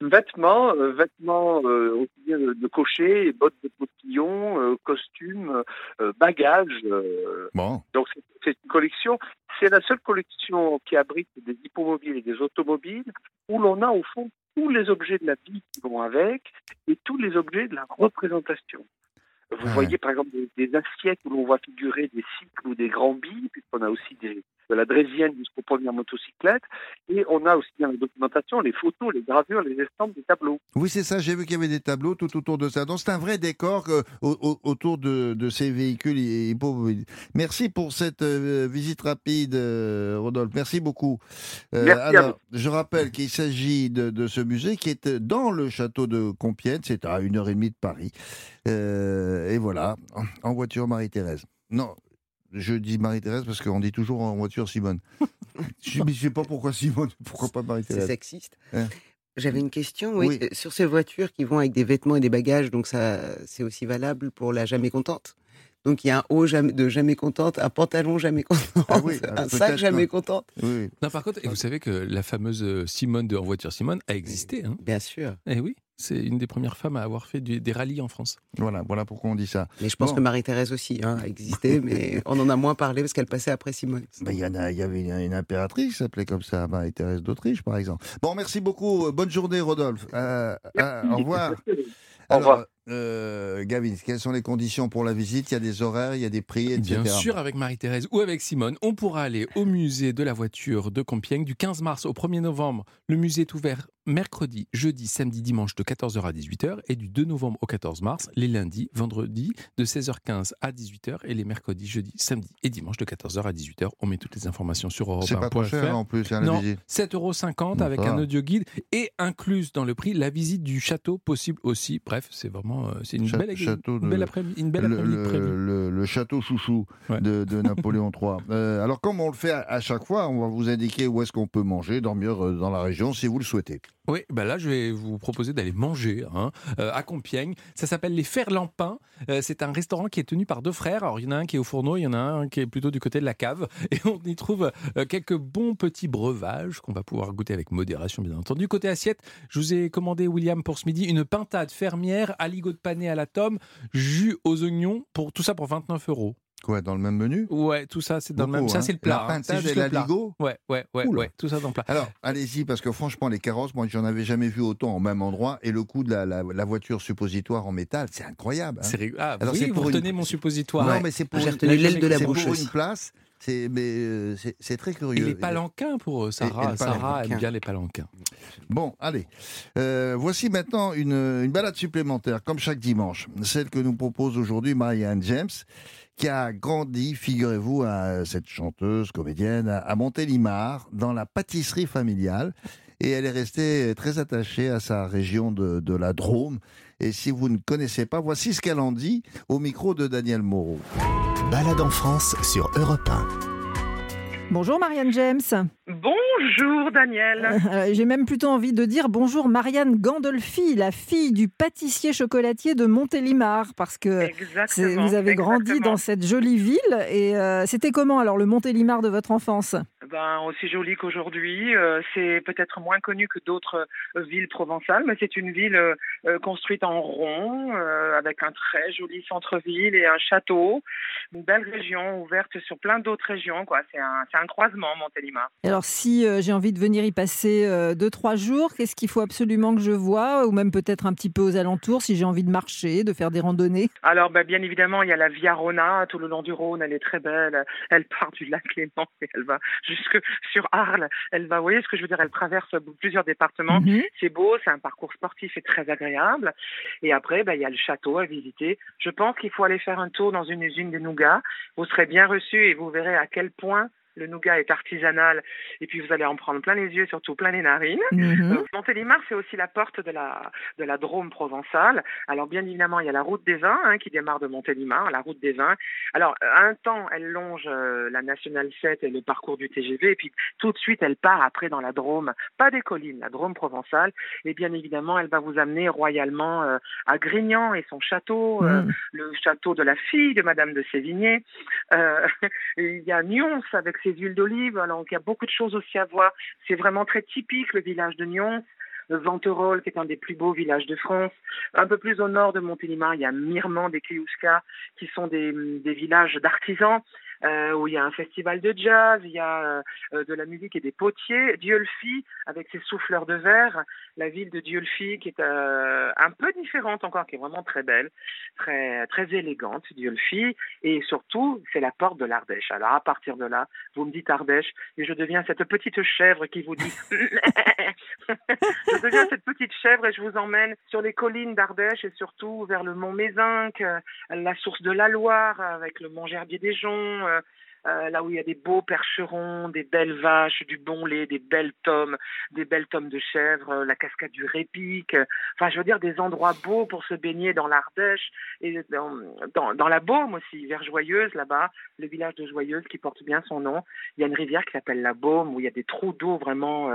Vêtements, euh, vêtements euh, bien de, cocher, bottes de postillon, euh, costumes, euh, bagages. euh, Bon. donc c'est- une collection. C'est la seule collection qui abrite des hippomobiles et des automobiles où l'on a au fond tous les objets de la vie qui vont avec et tous les objets de la représentation. Vous Ouais. voyez par exemple des, des assiettes où l'on voit figurer des cycles ou des grands billes, puisqu'on a aussi des, de la drésienne jusqu'aux premières motocyclettes, et on a aussi dans la documentation les photos, les gravures, les estampes des tableaux. Oui, c'est ça. J'ai vu qu'il y avait des tableaux tout autour de ça. Donc, c'est un vrai décor au- au- autour de, de ces véhicules. Merci pour cette euh, visite rapide, euh, Rodolphe. Merci beaucoup. Euh, Merci à alors, je rappelle qu'il s'agit de, de ce musée qui est dans le château de Compiègne. C'est à une heure et demie de Paris. Euh, et voilà, en voiture Marie-Thérèse. Non, je dis Marie-Thérèse parce qu'on dit toujours en voiture Simone. je ne sais pas pourquoi Simone, pourquoi pas C'est Marie-Thérèse. sexiste. Hein J'avais une question, oui. Oui. Euh, Sur ces voitures qui vont avec des vêtements et des bagages, donc ça, c'est aussi valable pour la jamais contente. Donc il y a un haut jamais- de jamais contente, un pantalon jamais contente, Ah oui, un sac jamais que- contente. Oui. Non, par contre, et vous savez que la fameuse Simone de En voiture Simone a existé. Hein Bien sûr. eh oui, c'est une des premières femmes à avoir fait du- des rallyes en France. Voilà, voilà pourquoi on dit ça. Mais je pense Bon. que Marie-Thérèse aussi hein, a existé, mais on en a moins parlé parce qu'elle passait après Simone. Ben, Il y, en a- il y avait une, une impératrice qui s'appelait comme ça, Marie-Thérèse d'Autriche, par exemple. Bon, merci beaucoup. Bonne journée, Rodolphe. Euh, euh, au revoir. Au revoir. Alors, euh, Gavin, quelles sont les conditions pour la visite? Il y a des horaires, il y a des prix, etc. Bien sûr, avec Marie-Thérèse ou avec Simone, on pourra aller au musée de la voiture de Compiègne du 15 mars au 1er novembre. Le musée est ouvert mercredi, jeudi, samedi, dimanche de 14h à 18h et du 2 novembre au 14 mars, les lundis, vendredis de 16h15 à 18h et les mercredis, jeudi, samedi et dimanche de 14h à 18h. On met toutes les informations sur europe C'est pas trop cher en plus, hein, la Non, visite. 7,50 euros Bon, avec un audio guide et incluse dans le prix la visite du château possible aussi. Bref, c'est vraiment euh, c'est une, Cha- belle, château une belle de- après-midi une belle Le, après-midi le- prévue. le- le château chouchou Ouais. de, de Napoléon III. Euh, alors, comme on le fait à, à chaque fois, on va vous indiquer où est-ce qu'on peut manger, dormir euh, dans la région, si vous le souhaitez. Oui, bah là, je vais vous proposer d'aller manger hein, euh, à Compiègne. Ça s'appelle les Ferlampins. Euh, c'est un restaurant qui est tenu par deux frères. Alors, il y en a un qui est au fourneau, il y en a un qui est plutôt du côté de la cave. Et on y trouve euh, quelques bons petits breuvages qu'on va pouvoir goûter avec modération, bien entendu. Côté assiette, je vous ai commandé, William, pour ce midi, une pintade fermière, aligot de pané à la tome, jus aux oignons, pour tout ça pour 29 euros. Quoi, dans le même menu? Ouais, tout ça, c'est dans le même. Ça, hein. c'est le plat. La hein. C'est pintade juste et plat. l'aligot Ouais, ouais, ouais, Oula. ouais, tout ça dans le plat. Alors, allez-y, parce que franchement, les carrosses, moi, j'en avais jamais vu autant au même endroit. Et le coût de la, la- la voiture suppositoire en métal, c'est incroyable. hein. C'est. Ah, Alors, oui, c'est vous pour une- retenez mon suppositoire. Non, mais c'est pour, J'ai une- retenu l'aile de la c'est bouche pour aussi. une place. C'est, mais euh, c'est, c'est très Et curieux. les palanquins pour euh, Et- et Sarah. Sarah aime bien les palanquins. Bon, allez. Euh, voici maintenant une, une balade supplémentaire, comme chaque dimanche. Celle que nous propose aujourd'hui Marianne James, qui a grandi, figurez-vous, à cette chanteuse, comédienne, à- à Montélimar, dans la pâtisserie familiale. Et elle est restée très attachée à sa région de, de la Drôme. Et si vous ne connaissez pas, voici ce qu'elle en dit au micro de Daniel Moreau. Balade en France sur Europe 1. Bonjour Marianne James. Bonjour Daniel. Euh, J'ai même plutôt envie de dire bonjour Marianne Gandolfi, la fille du pâtissier chocolatier de Montélimar, parce que vous avez grandi exactement. dans cette jolie ville. Et euh, c'était comment alors le Montélimar de votre enfance? Ben, aussi jolie qu'aujourd'hui. Euh, c'est peut-être moins connu que d'autres euh, villes provençales, mais c'est une ville euh, construite en rond, avec un très joli centre-ville et un château. Une belle région ouverte sur plein d'autres régions. quoi. C'est un, c'est un croisement, Montélimar. Alors, si j'ai envie de venir y passer deux, trois jours, qu'est-ce qu'il faut absolument que je vois Ou même peut-être un petit peu aux alentours, si j'ai envie de marcher, de faire des randonnées? Alors, ben, bien évidemment, il y a la Via Rona tout le long du Rhône. Elle est très belle. Elle part du lac Léman et elle va jusque sur Arles. Elle va, vous voyez ce que je veux dire, elle traverse plusieurs départements. Mhm. C'est beau, c'est un parcours sportif et très agréable. Et après, ben, il y a le château à visiter. Je pense qu'il faut aller faire un tour dans une usine de nougat. Vous serez bien reçu et vous verrez à quel point le nougat est artisanal. Et puis vous allez en prendre plein les yeux, surtout plein les narines. Mhm. Euh, Montélimar, c'est aussi la porte de la, de la Drôme provençale. Alors, bien évidemment, il y a la route des vins hein, qui démarre de Montélimar, la route des vins. Alors, à un temps, elle longe euh, la Nationale 7 et le parcours du TGV, et puis tout de suite, elle part après dans la Drôme, pas des collines, la Drôme provençale. Et bien évidemment, elle va vous amener royalement euh, à Grignan et son château, euh, Mhm. le château de la fille de Madame de Sévigné. Euh, il y a Nyons avec ses huiles d'olive, il y a beaucoup de choses aussi à voir. C'est vraiment très typique le village de Nyons. Venterolles, qui est un des plus beaux villages de France. Un peu plus au nord de Montélimar, il y a Mirmand des Kliouska, qui sont des villages d'artisans. Euh, où il y a un festival de jazz, il y a euh, de la musique et des potiers. Diolfi, avec ses souffleurs de verre, la ville de Diolfi, qui est euh, un peu différente encore, qui est vraiment très belle, très très élégante, Diolfi, et surtout, c'est la porte de l'Ardèche. Alors à partir de là, vous me dites Ardèche, et je deviens cette petite chèvre qui vous dit je deviens cette petite chèvre et je vous emmène sur les collines d'Ardèche et surtout vers le mont Mézinc, la source de la Loire avec le mont Gerbier des Joncs, euh, euh, là où il y a des beaux percherons, des belles vaches, du bon lait, des belles tomes, des belles tomes de chèvre, euh, la cascade du Répic. Enfin, je veux dire des endroits beaux pour se baigner dans l'Ardèche et dans, dans, dans la Baume aussi, vers Joyeuse là-bas, le village de Joyeuse qui porte bien son nom. Il y a une rivière qui s'appelle la Baume où il y a des trous d'eau vraiment,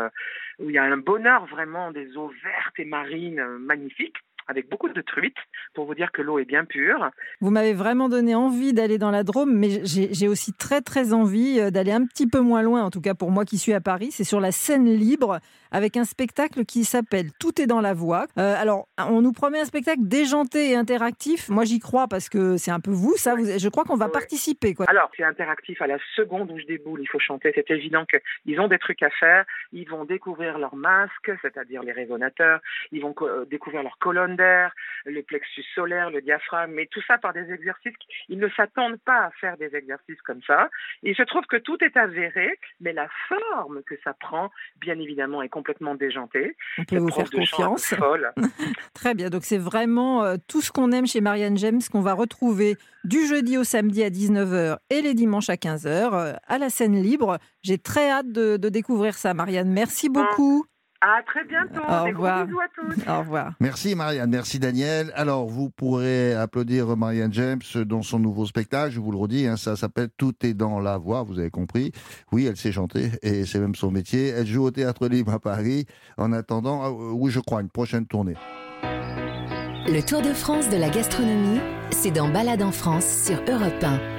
où il y a un bonheur vraiment, des eaux vertes et marines magnifiques avec beaucoup de truites pour vous dire que l'eau est bien pure. Vous m'avez vraiment donné envie d'aller dans la Drôme, mais j'ai aussi très très envie euh, d'aller un petit peu moins loin, en tout cas pour moi qui suis à Paris. C'est sur la scène libre, avec un spectacle qui s'appelle Tout est dans la voix. Euh, alors, on nous promet un spectacle déjanté et interactif. Moi, j'y crois parce que c'est un peu vous, ça. Vous- je crois qu'on va Ouais. participer. Quoi. Alors, c'est interactif à la seconde où je déboule, il faut chanter. C'est évident qu'ils ont des trucs à faire. Ils vont découvrir leur masque, c'est-à-dire les résonateurs. Ils vont euh, découvrir leur colonne d'air, le plexus solaire, le diaphragme, mais tout ça par des exercices. Ils ne s'attendent pas à faire des exercices comme ça. Il se trouve que tout est avéré, mais la forme que ça prend, bien évidemment, est complètement déjantée. On peut vous faire confiance. Très bien, donc c'est vraiment euh, tout ce qu'on aime chez Marianne James qu'on va retrouver du jeudi au samedi à 19h et les dimanches à 15h euh, à la scène libre. J'ai très hâte de, de découvrir ça, Marianne. Merci beaucoup. À très bientôt. Au Des revoir. gros bisous à tous. Au revoir. Merci Marianne, merci Daniel. Alors vous pourrez applaudir Marianne James dans son nouveau spectacle, je vous le redis, hein, ça s'appelle Tout est dans la voix, vous avez compris. Oui, elle sait chanter et c'est même son métier. Elle joue au Théâtre Libre à Paris en attendant, ah, oui je crois, une prochaine tournée. Le Tour de France de la gastronomie, c'est dans Balade en France sur Europe 1.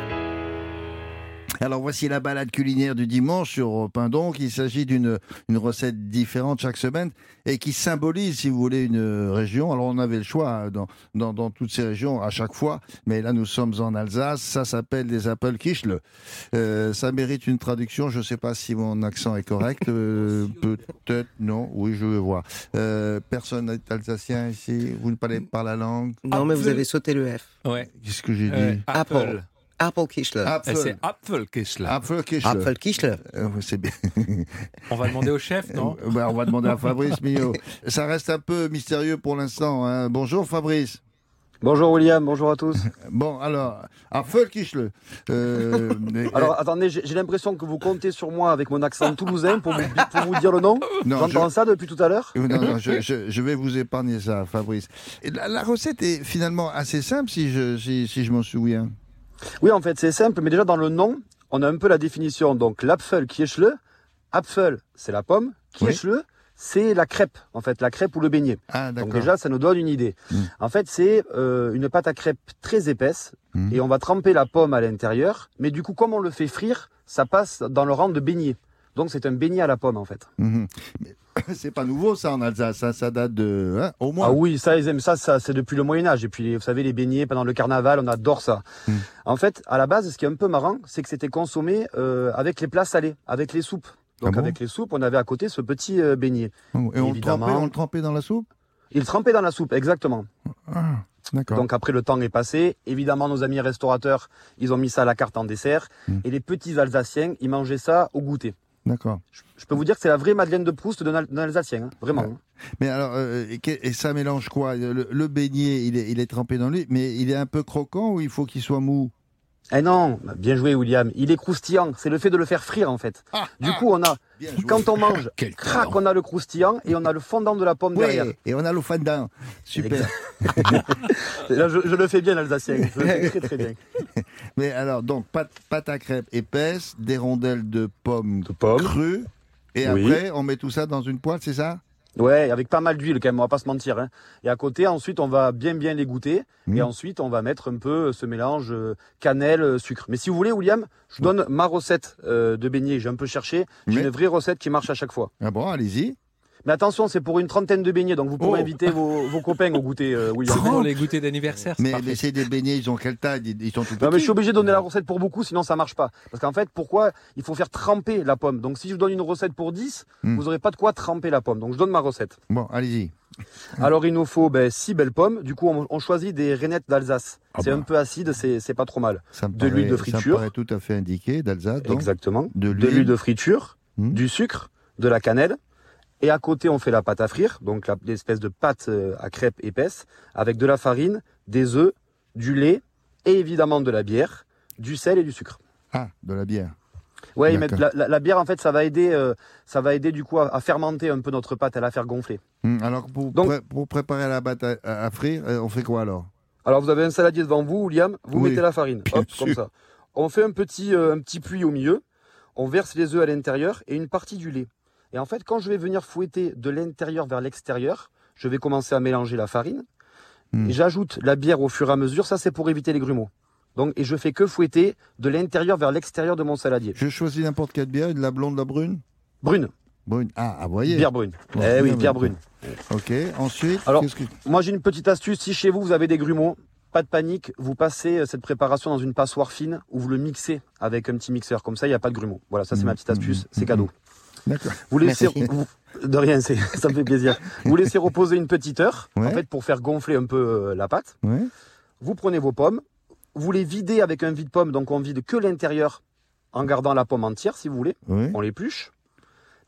Alors voici la balade culinaire du dimanche sur Europe 1. Donc il s'agit d'une une recette différente chaque semaine et qui symbolise, si vous voulez, une région. Alors on avait le choix hein, dans, dans, dans toutes ces régions à chaque fois, mais là nous sommes en Alsace. Ça s'appelle des Apfelkichle. Euh, ça mérite une traduction. Je ne sais pas si mon accent est correct. Euh, Peut-être non. Oui, je vais voir. Euh, personne n'est alsacien ici. Vous ne parlez pas la langue. Non, mais vous avez sauté le F. Ouais. Qu'est-ce que j'ai dit Euh, Apple. Apple. Apfelkischle. Eh, Apfel. C'est Apfelkischle. Apfelkichle. Apfelkischle. Euh, c'est bien. On va demander au chef, non Euh, on va demander à Fabrice Millot. Ça reste un peu mystérieux pour l'instant. hein. Bonjour Fabrice. Bonjour William, bonjour à tous. Bon, alors, à Völkischle. Euh, Alors attendez, j'ai l'impression que vous comptez sur moi avec mon accent toulousain pour, vous- pour vous dire le nom. non, J'entends ça depuis tout à l'heure. je, non, non, je, je- je vais vous épargner ça, Fabrice. La, la recette est finalement assez simple, si je, si, si je m'en souviens. Oui, en fait, c'est simple, mais déjà dans le nom, on a un peu la définition. Donc l'Apfel Kirschle, Apfel, c'est la pomme, Kirschle, c'est la crêpe, en fait, la crêpe ou le beignet. Ah, Donc déjà, ça nous donne une idée. Mm. En fait, c'est euh, une pâte à crêpe très épaisse Mm. et on va tremper la pomme à l'intérieur. Mais du coup, comme on le fait frire, ça passe dans le rang de beignet. Donc c'est un beignet à la pomme en fait. Mhm. C'est pas nouveau ça en Alsace, ça, ça date de hein, au moins. Ah oui, ça ils aiment ça, ça c'est depuis le Moyen Âge. Et puis vous savez les beignets pendant le carnaval, on adore ça. Mm. En fait, à la base, ce qui est un peu marrant, c'est que c'était consommé euh, avec les plats salés, avec les soupes. Donc Ah bon avec les soupes, on avait à côté ce petit euh, beignet. Et on le, trempait, on le trempait dans la soupe? Il trempait dans la soupe, exactement. Ah, d'accord. Donc après le temps est passé, évidemment nos amis restaurateurs, ils ont mis ça à la carte en dessert. Mm. Et les petits Alsaciens, ils mangeaient ça au goûter. D'accord. Je, je peux vous dire que c'est la vraie Madeleine de Proust d'un Al- d'un Alsacien, hein, vraiment. Ouais. Mais alors, euh, et, ça mélange quoi? Le, le beignet, il est, il est trempé dans lui, mais il est un peu croquant ou il faut qu'il soit mou? Eh non, bien joué William, il est croustillant, c'est le fait de le faire frire en fait. Ah, Du coup on a, quand on mange, Quel crac, on a le croustillant et on a le fondant de la pomme Oui, derrière. et on a le fondant. Super. Là, je, je le fais bien l'Alsacien, je le fais très très bien. Mais alors, donc, pâte, pâte à crêpes épaisse, des rondelles de pommes, pommes. crues, et Oui. après, on met tout ça dans une poêle, c'est ça? Ouais, avec pas mal d'huile quand même, on va pas se mentir. hein. Et à côté, ensuite, on va bien bien les goûter. Mmh. Et ensuite, on va mettre un peu ce mélange euh, cannelle, euh, sucre. Mais si vous voulez, William, je donne ma recette euh, de beignets. J'ai un peu cherché. J'ai Mais- une vraie recette qui marche à chaque fois. Ah bon, allez-y. Mais attention, c'est pour une trentaine de beignets, donc vous pourrez Oh. inviter vos, vos copains au goûter, euh, William. C'est pour les goûters d'anniversaire. c'est Mais, parfait. mais c'est des beignets, ils ont quelle taille Ils sont tout petits. Non, mais je suis obligé de donner la recette pour beaucoup, sinon ça marche pas. Parce qu'en fait, pourquoi Il faut faire tremper la pomme? Donc si je donne une recette pour 10, Hmm. vous aurez pas de quoi tremper la pomme. Donc je donne ma recette. Bon, allez-y. Alors il nous faut ben, 6 belles pommes. Du coup, on, on choisit des rainettes d'Alsace. Ah c'est bah. un peu acide, c'est c'est pas trop mal. Ça me De l'huile de Ça me friture. paraît tout à fait indiqué, d'Alsace. donc. Exactement. de De l'huile. l'huile de friture, Hmm. du sucre, de la cannelle. Et à côté, on fait la pâte à frire, donc l'espèce de pâte euh, à crêpes épaisse, avec de la farine, des œufs, du lait et évidemment de la bière, du sel et du sucre. Ah, de la bière. Ouais, mais la, la- la bière en fait, ça va aider, euh, ça va aider du coup à, à fermenter un peu notre pâte, à la faire gonfler. Hum, alors, pour, Donc- pré- pour préparer la pâte à, frire, euh, on fait quoi alors? Alors vous avez un saladier devant vous, William, vous Oui, mettez la farine, comme ça. On fait un petit, euh, un petit puits au milieu, on verse les œufs à l'intérieur et une partie du lait. Et en fait, quand je vais venir fouetter de l'intérieur vers l'extérieur, je vais commencer à mélanger la farine. Hmm. J'ajoute la bière au fur et à mesure, ça c'est pour éviter les grumeaux. Donc, et je fais que fouetter de l'intérieur vers l'extérieur de mon saladier. Je choisis n'importe quelle bière, de la blonde, de la brune? Brune, Brune. Ah, ah, vous voyez. bière brune. Bon, eh oui, bière brune. Ok, ensuite, Alors- que... Moi, j'ai une petite astuce. Si chez vous, vous avez des grumeaux, pas de panique. Vous passez euh, cette préparation dans une passoire fine ou vous le mixez avec un petit mixeur. Comme ça, il n'y a pas de grumeaux. Voilà, ça, c'est ma petite astuce. mhm, C'est cadeau. D'accord. Vous laissez, vous- de rien, c'est, ça me fait plaisir. Vous laissez reposer une petite heure, en fait, pour faire gonfler un peu euh, la pâte. Ouais. Vous prenez vos pommes, vous les videz avec un vide-pomme, donc on vide que l'intérieur en gardant la pomme entière, si vous voulez. Ouais. On l'épluche.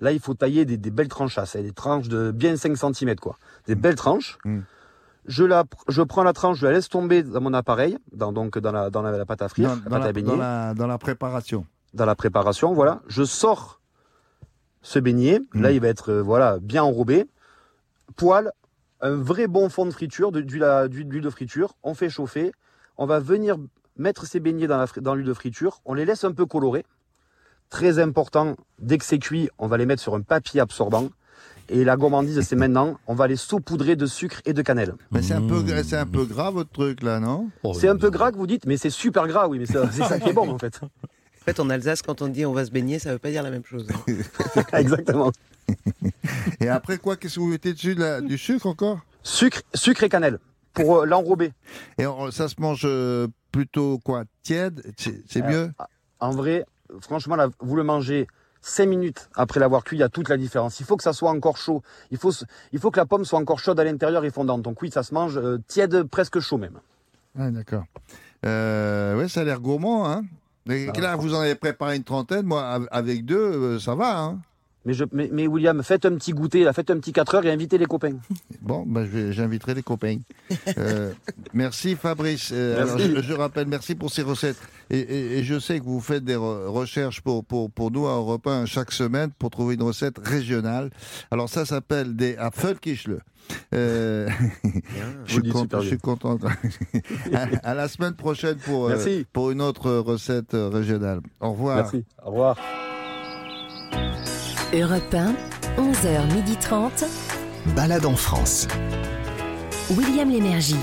Là, il faut tailler des, des belles tranchasses, hein, des tranches de bien 5 cm, quoi. Des belles tranches. Mm. Je, la, je prends la tranche, je la laisse tomber dans mon appareil, dans, donc dans la, dans la, la pâte à frire, Dans, la dans pâte la, à baigner dans la- dans la préparation. dans la préparation, voilà. Je sors ce beignet. Mm. Là, il va être euh, voilà bien enrobé. Poêle, un vrai bon fond de friture, de- d'huile de friture. On fait chauffer. On va venir mettre ces beignets dans la fri- dans l'huile de friture. On les laisse un peu colorer. Très important, dès que c'est cuit, on va les mettre sur un papier absorbant. Et la gourmandise, c'est maintenant, on va les saupoudrer de sucre et de cannelle. Mais c'est un, peu, Mmh. c'est un peu gras votre truc là, non? Oh, C'est un peu gras que vous dites, mais c'est super gras, oui, mais c'est ça qui est bon en fait. En fait, en Alsace, quand on dit on va se baigner, ça veut pas dire la même chose. Exactement. Et après quoi, qu'est-ce que vous mettez dessus Du sucre encore? Sucre, sucre et cannelle pour euh, l'enrober. Et on- ça se mange euh, plutôt quoi Tiède? C'est c'est Euh, mieux En vrai, franchement, là, vous le mangez 5 minutes après l'avoir cuit, il y a toute la différence. Il faut que ça soit encore chaud. Il faut, il faut que la pomme soit encore chaude à l'intérieur et fondante. Donc oui, ça se mange euh, tiède, presque chaud même. Ah, d'accord. Euh, ouais, ça a l'air gourmand, hein? Ah, là, vous en avez préparé une trentaine. Moi, av- avec deux, euh, ça va, hein Mais, je, mais, mais William, faites un petit goûter, là, faites un petit 4 heures et invitez les copains. Bon, ben, j'inviterai les copains. Euh, merci Fabrice. Euh, Merci. alors, je, je rappelle, merci pour ces recettes. Et, et- et je sais que vous faites des re- recherches pour, pour, pour nous à Europe 1 chaque semaine pour trouver une recette régionale. Alors ça s'appelle des Apfelkischle. Euh, je, suis content, super je suis content. à, à la semaine prochaine pour, pour une autre recette régionale. Au revoir. Merci. Au revoir. Europe 1, 11h30. Balade en France. William Lémergie.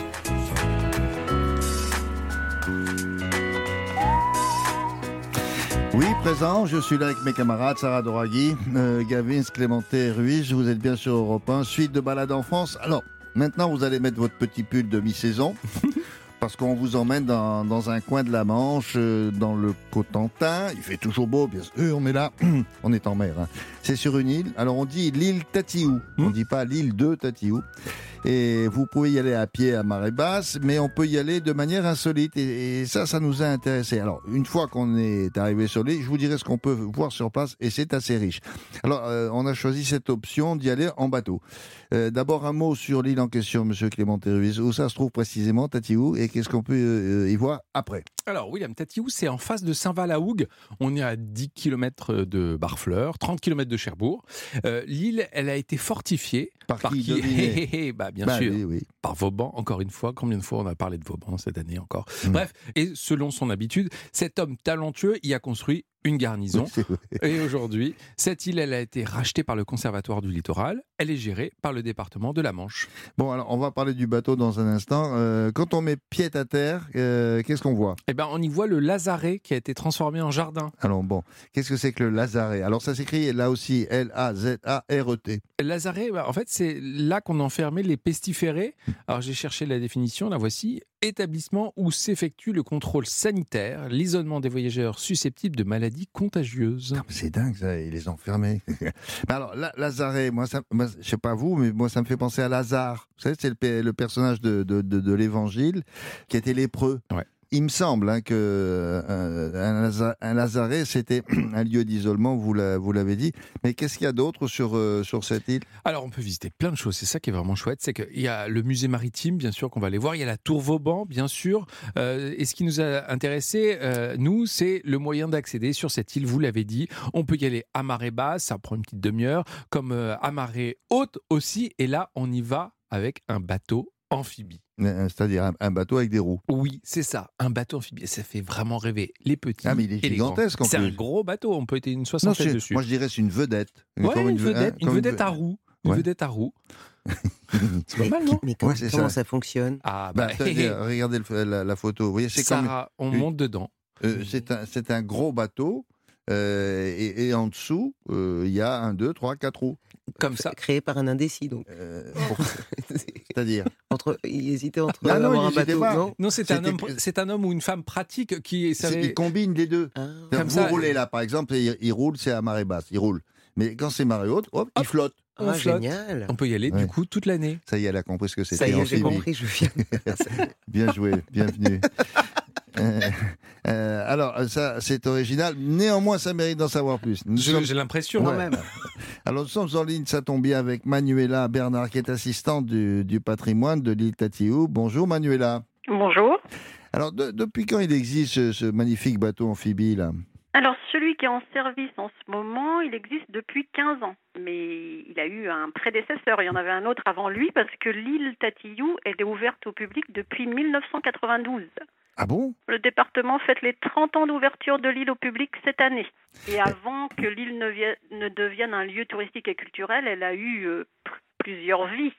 Oui, présent, je suis là avec mes camarades Sarah Doraghi, euh, Gavin, Clémenté, Ruiz. Vous êtes bien sur Europe 1, suite de balade en France. Alors, maintenant, vous allez mettre votre petit pull de mi-saison. Parce qu'on vous emmène dans, dans un coin de la Manche, euh, dans le Cotentin. Il fait toujours beau, bien sûr. On est là, on est en mer. hein. C'est sur une île. Alors on dit l'île Tatiou. On dit pas l'île de Tatiou. Et vous pouvez y aller à pied à marée basse, mais on peut y aller de manière insolite. Et, et ça, ça nous a intéressé. Alors, une fois qu'on est arrivé sur l'île, je vous dirai ce qu'on peut voir sur place, et c'est assez riche. Alors, euh, on a choisi cette option d'y aller en bateau. Euh, D'abord, un mot sur l'île en question, Monsieur Clément Ruiz. Où ça se trouve précisément, Tatiou, et qu'est-ce qu'on peut euh, y voir après? Alors, William Tatiou, c'est en face de Saint-Val-à-Hougue. On est à 10 km de Barfleur, 30 km de Cherbourg. L'île, elle a été fortifiée Par qui, Bah, Bien Bah sûr. oui, oui. Par Vauban, encore une fois. Combien de fois on a parlé de Vauban cette année encore? Mm. Bref, et selon son habitude, cet homme talentueux y a construit une garnison. Et aujourd'hui, cette île, elle a été rachetée par le Conservatoire du Littoral. Elle est gérée par le département de la Manche. Bon, alors, on va parler du bateau dans un instant. Euh, quand on met pied à terre, euh, qu'est-ce qu'on voit? Eh ben, on y voit le Lazaret qui a été transformé en jardin. Alors, bon, qu'est-ce que c'est que le Lazaret? Alors, ça s'écrit là aussi L-A-Z-A-R-E-T. Lazaret, bah, en fait, c'est là qu'on enfermait les pestiférés. Alors, j'ai cherché la définition, la voici. Établissement où s'effectue le contrôle sanitaire, l'isolement des voyageurs susceptibles de maladies contagieuses. C'est dingue, ça, il les enfermait. Mais alors, la, Lazaret, moi, ça, moi, je sais pas vous, mais moi, ça me fait penser à Lazare. Vous savez, c'est le, pe- le personnage de, de, de, de l'évangile qui était lépreux. Ouais. Il me semble hein, que euh, un, Laza- un Lazaret, c'était un lieu d'isolement, vous la- vous l'avez dit. Mais qu'est-ce qu'il y a d'autre sur, euh, sur cette île? Alors, on peut visiter plein de choses. C'est ça qui est vraiment chouette. C'est qu'il y a le musée maritime, bien sûr, qu'on va aller voir. Il y a la tour Vauban, bien sûr. Euh, et ce qui nous a intéressé, nous, c'est le moyen d'accéder sur cette île. Vous l'avez dit. On peut y aller à marée basse, ça prend une petite demi-heure, comme à marée haute aussi. Et là, on y va avec un bateau amphibie. Euh, C'est-à-dire un, un bateau avec des roues. Oui, c'est ça, un bateau amphibie. Ça fait vraiment rêver les petits. Ah, mais il est et gigantesque, en C'est un gros bateau. On peut être une Non, soixantaine c'est- dessus. moi, je dirais c'est une vedette. Ouais, Comme une ve- vedette, hein, une comme vedette ve- à roue. Une Ouais. vedette à roue. C'est pas mal, non mais comment, Ouais, comment ça. ça fonctionne? Ah, Bah, bah, regardez le- la, la photo. Vous voyez, c'est comme Sarah, on une- monte dedans. Euh, c'est un, un gros bateau euh, et, et en dessous, euh, il y a un, deux, trois, quatre roues. Comme ça. Créé par un indécis, donc. Euh, C'est-à-dire entre, il hésitait entre Ah non, avoir un bateau, pas. non? Non, c'est un, homme, c'est un homme ou une femme pratique qui c'est- savait. il combine les deux. Ah. Comme vous ça, roulez euh, là, par exemple, il, il roule, c'est à marée basse, il roule. Mais quand c'est marée haute, hop, il flotte. on Ah, génial. On peut y aller Ouais. du coup toute l'année. Ça y est, elle a compris ce que Ça c'était. y est, j'ai compris, je viens. Bien joué, bienvenue. Euh, euh, alors, ça, c'est original. Néanmoins, ça mérite d'en savoir plus. Sommes- J'ai l'impression. Ouais. Quand même. Alors, nous sommes en ligne, ça tombe bien, avec Manuela Bernard, qui est assistante du, du patrimoine de l'île Tatiou. Bonjour, Manuela. Bonjour. Alors, de- depuis quand il existe ce, ce magnifique bateau amphibie, là? Alors, celui qui est en service en ce moment, il existe depuis 15 ans. Mais il a eu un prédécesseur. Il y en avait un autre avant lui parce que l'île Tatillou, elle est ouverte au public depuis 1992. Ah bon? Le département fête les 30 ans d'ouverture de l'île au public cette année. Et avant que l'île ne, vie- ne devienne un lieu touristique et culturel, elle a eu euh, plusieurs vies.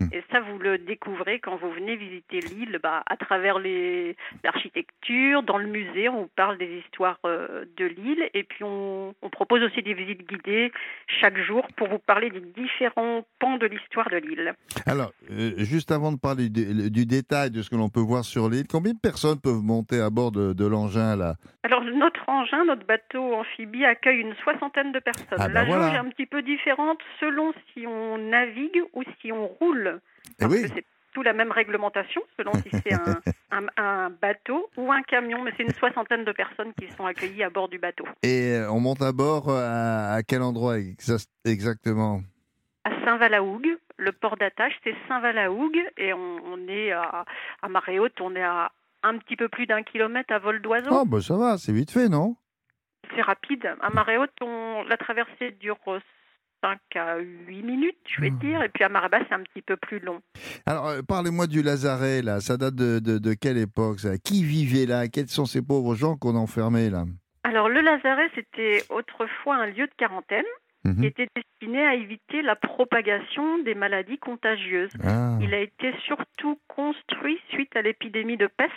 Hmm. Et ça, vous le découvrez quand vous venez visiter l'île bah, à travers l'architecture. Dans le musée, on vous parle des histoires euh, de l'île. Et puis, on, on propose aussi des visites guidées chaque jour pour vous parler des différents pans de l'histoire de l'île. Alors, euh, juste avant de parler du, du détail de ce que l'on peut voir sur l'île, combien de personnes peuvent monter à bord de, de l'engin, là? Alors notre engin, notre bateau amphibie accueille une soixantaine de personnes. Ah, La voilà. jauge est un petit peu différente selon si on navigue ou si on roule. Eh Parce oui. que c'est tout la même réglementation selon si c'est un, un- un bateau ou un camion. Mais c'est une soixantaine de personnes qui sont accueillies à bord du bateau. Et euh, on monte à bord euh, à, à quel endroit exa- exactement? À Saint-Valahougue, le port d'attache, c'est Saint-Valahougue et on, on est à, à marée haute, on est à un petit peu plus d'un kilomètre à vol d'oiseau. Oh, bah ça va, c'est vite fait, non? C'est rapide. À marée haute, on... la traversée dure 5 à 8 minutes, je vais Mmh. dire. Et puis à marée basse, c'est un petit peu plus long. Alors, euh, parlez-moi du Lazaret, là. Ça date de, de- de quelle époque, ça? Qui vivait là? Quels sont ces pauvres gens qu'on enfermait, là? Alors le Lazaret, c'était autrefois un lieu de quarantaine Qui était destiné à éviter la propagation des maladies contagieuses. Ah. Il a été surtout construit suite à l'épidémie de peste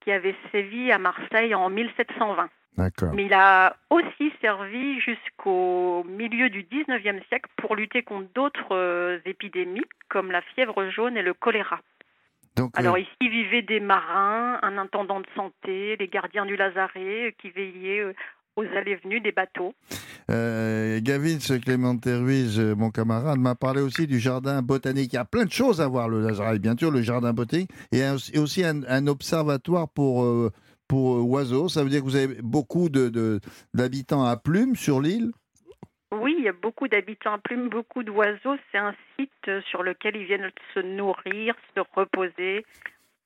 qui avait sévi à Marseille en 1720. D'accord. Mais il a aussi servi jusqu'au milieu du 19e siècle pour lutter contre d'autres euh, épidémies comme la fièvre jaune et le choléra. Donc, Alors euh, ici vivaient des marins, un intendant de santé, les gardiens du lazaret euh, qui veillaient aux allées et venues des bateaux. euh, Gavin Clémente Ruiz, euh, mon camarade, m'a parlé aussi du jardin botanique. Il y a plein de choses à voir, le bien sûr, le jardin botanique, et un- et aussi un, un observatoire pour, euh, pour oiseaux. Ça veut dire que vous avez beaucoup de- de- d'habitants à plumes sur l'île? Oui, il y a beaucoup d'habitants à plumes, beaucoup d'oiseaux. C'est un site sur lequel ils viennent se nourrir, se reposer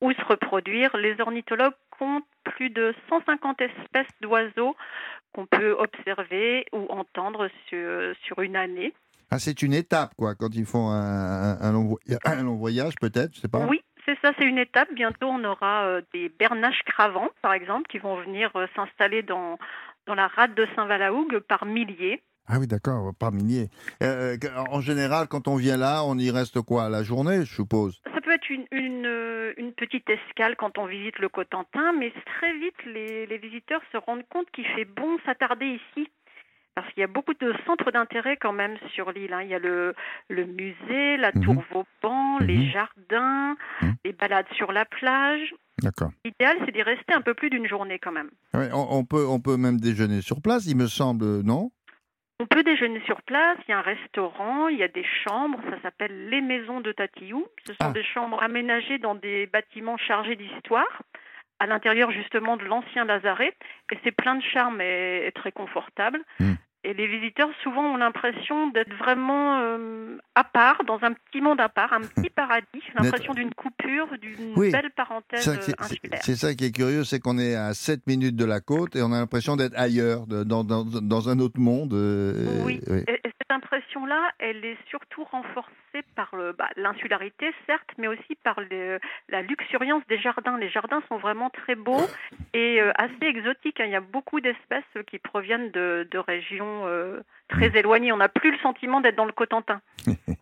ou se reproduire. Les ornithologues comptent plus de 150 espèces d'oiseaux qu'on peut observer ou entendre sur, sur une année. Ah, c'est une étape, quoi, quand ils font un, un- long, voy- un long voyage, peut-être, je sais pas. Oui, c'est ça, c'est une étape. Bientôt, on aura euh, des bernaches cravants, par exemple, qui vont venir euh, s'installer dans, dans la rade de Saint-Valahougue par milliers. Ah oui, d'accord, par milliers. Euh, en général, quand on vient là, on y reste quoi La journée, je suppose? Ça peut être une, une, euh, une petite escale quand on visite le Cotentin, mais très vite, les, les visiteurs se rendent compte qu'il fait bon s'attarder ici. Parce qu'il y a beaucoup de centres d'intérêt quand même sur l'île. hein. Il y a le, le musée, la Mhm. tour Vauban, les Mhm. jardins, Mhm. les balades sur la plage. D'accord. L'idéal, c'est d'y rester un peu plus d'une journée quand même. Ouais, on, on peut, on peut même déjeuner sur place, il me semble, non? On peut déjeuner sur place, il y a un restaurant, il y a des chambres, ça s'appelle les maisons de Tatiou. Ce sont Ah. des chambres aménagées dans des bâtiments chargés d'histoire, à l'intérieur justement de l'ancien lazaret, et c'est plein de charme et, et très confortable. Hmm. Et les visiteurs souvent ont l'impression d'être vraiment euh, à part, dans un petit monde à part, un petit paradis, l'impression d'une coupure, d'une Oui. belle parenthèse euh, c'est- insulaire. C'est ça qui est curieux, c'est qu'on est à 7 minutes de la côte et on a l'impression d'être ailleurs, de- dans, dans, dans un autre monde. euh, Oui, oui. et, et cette impression-là, elle est surtout renforcée par bah, l'insularité, certes, mais aussi par la luxuriance des jardins. Les jardins sont vraiment très beaux et euh, assez exotiques. hein. Il y a beaucoup d'espèces qui proviennent de, de régions euh, très éloignées. On n'a plus le sentiment d'être dans le Cotentin.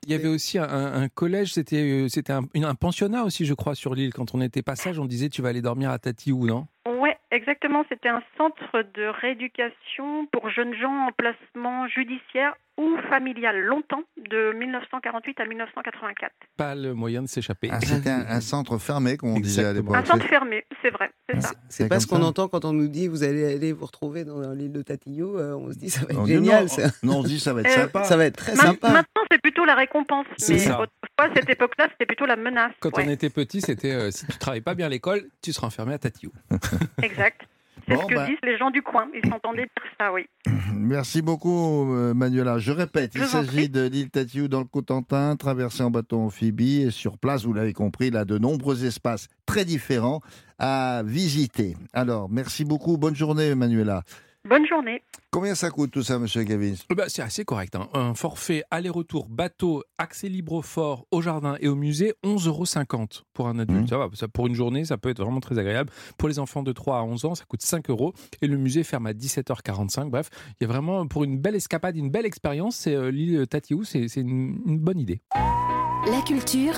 Il y avait aussi un, un collège, c'était euh, c'était un, pensionnat aussi, je crois, sur l'île. Quand on était passage, on disait tu vas aller dormir à Tatiou, non? Ouais, exactement. C'était un centre de rééducation pour jeunes gens en placement judiciaire ou familial, longtemps, de 1948 à 1984. Pas le moyen de s'échapper. Ah, C'était un, un centre fermé, comme on disait à l'époque. Un centre fermé, c'est vrai, c'est ça. C'est C'est pas ce qu'on entend quand on nous dit vous allez aller vous retrouver dans l'île de Tatillot. euh, on se dit ça va être On dit génial. non, on se dit ça va être Euh, sympa. Ça va être très Ma- sympa. Maintenant, c'est plutôt la récompense. Mais ça. autrefois, à cette époque-là, c'était plutôt la menace. Quand Ouais, on était petit, c'était euh, si tu travailles pas bien à l'école, tu seras enfermé à Tatiou. Exact. C'est Bon, ce que bah. disent les gens du coin. Ils s'entendaient dire ça, oui. Merci beaucoup, euh, Manuela. Je répète, Je il s'agit de l'île Tatiou dans le Cotentin, traversée en bateau amphibie. Et sur place, vous l'avez compris, il a de nombreux espaces très différents à visiter. Alors, merci beaucoup. Bonne journée, Manuela. Bonne journée. Combien ça coûte tout ça, monsieur Gavin Euh, bah, c'est assez correct. hein. Un forfait aller-retour bateau, accès libre au fort, au jardin et au musée, 11,50 euros pour un adulte. Mmh. Ça va, ça, pour une journée, ça peut être vraiment très agréable. Pour les enfants de 3 à 11 ans, ça coûte 5 euros. Et le musée ferme à 17h45. Bref, il y a vraiment, pour une belle escapade, une belle expérience, c'est euh, l'île Tatiou, c'est c'est une, une bonne idée. La culture,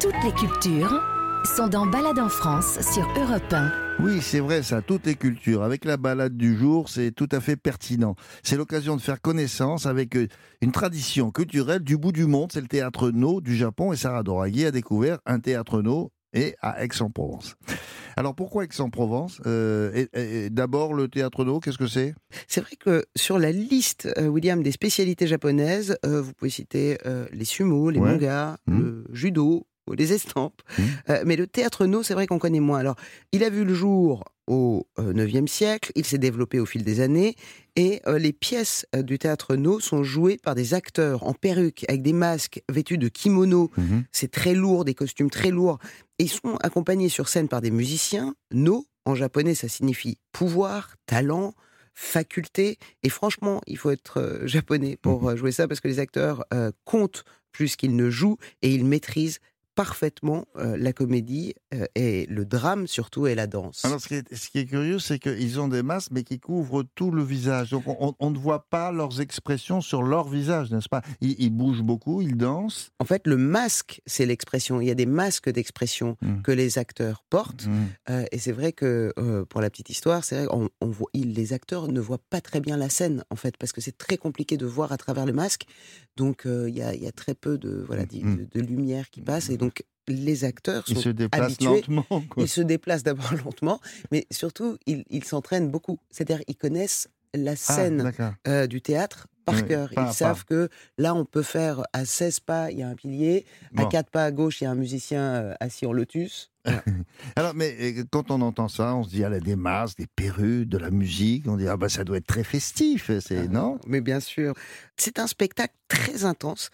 toutes les cultures, sont dans Balade en France sur Europe 1. Oui, c'est vrai, ça, toutes les cultures. Avec la balade du jour, c'est tout à fait pertinent. C'est l'occasion de faire connaissance avec euh, une tradition culturelle du bout du monde. C'est le théâtre No du Japon et Sarah Doraghi a découvert un théâtre No et à Aix-en-Provence. Alors pourquoi Aix-en-Provence Euh, et- et- et D'abord, le théâtre No, qu'est-ce que c'est? C'est vrai que sur la liste, euh, William, des spécialités japonaises, euh, vous pouvez citer euh, les sumo, les Ouais. mangas, Mhm. le judo, ou les estampes. Mhm. Euh, mais le théâtre no, c'est vrai qu'on connaît moins. Alors, il a vu le jour au euh, 9e siècle, il s'est développé au fil des années, et euh, les pièces du théâtre no sont jouées par des acteurs en perruque, avec des masques, vêtus de kimono. C'est très lourd, des costumes très lourds. Et ils sont accompagnés sur scène par des musiciens. No, en japonais, ça signifie pouvoir, talent, faculté. Et franchement, il faut être euh, japonais pour euh, jouer ça parce que les acteurs comptent plus qu'ils ne jouent et ils maîtrisent parfaitement euh, la comédie euh, et le drame surtout est la danse. Alors, ce qui est, ce qui est curieux, c'est qu'ils ont des masques, mais qui couvrent tout le visage. Donc, on, on ne voit pas leurs expressions sur leur visage, n'est-ce pas? Ils, ils bougent beaucoup, ils dansent. En fait, le masque, c'est l'expression. Il y a des masques d'expression Mm. que les acteurs portent. Mm. Euh, et c'est vrai que, euh, pour la petite histoire, c'est vrai on voit, ils- les acteurs ne voient pas très bien la scène, en fait, parce que c'est très compliqué de voir à travers le masque. Donc, il y, y a très peu de, voilà, Mm. de, de lumière qui passe. Et donc, les acteurs Ils sont se déplacent habitués. lentement. quoi. Ils se déplacent d'abord lentement, mais surtout, ils s'entraînent beaucoup. C'est-à-dire, ils connaissent la Ah, scène euh, du théâtre par Oui, cœur. pas Ils savent que là, on peut faire à 16 pas, il y a un pilier, à Bon. 4 pas à gauche, il y a un musicien euh, assis en lotus. Alors, mais euh, quand on entend ça, on se dit, ah, là, des masques, des perruques, de la musique. On dit, ah, bah, ça doit être très festif, c'est, non? Mais bien sûr, c'est un spectacle très intense,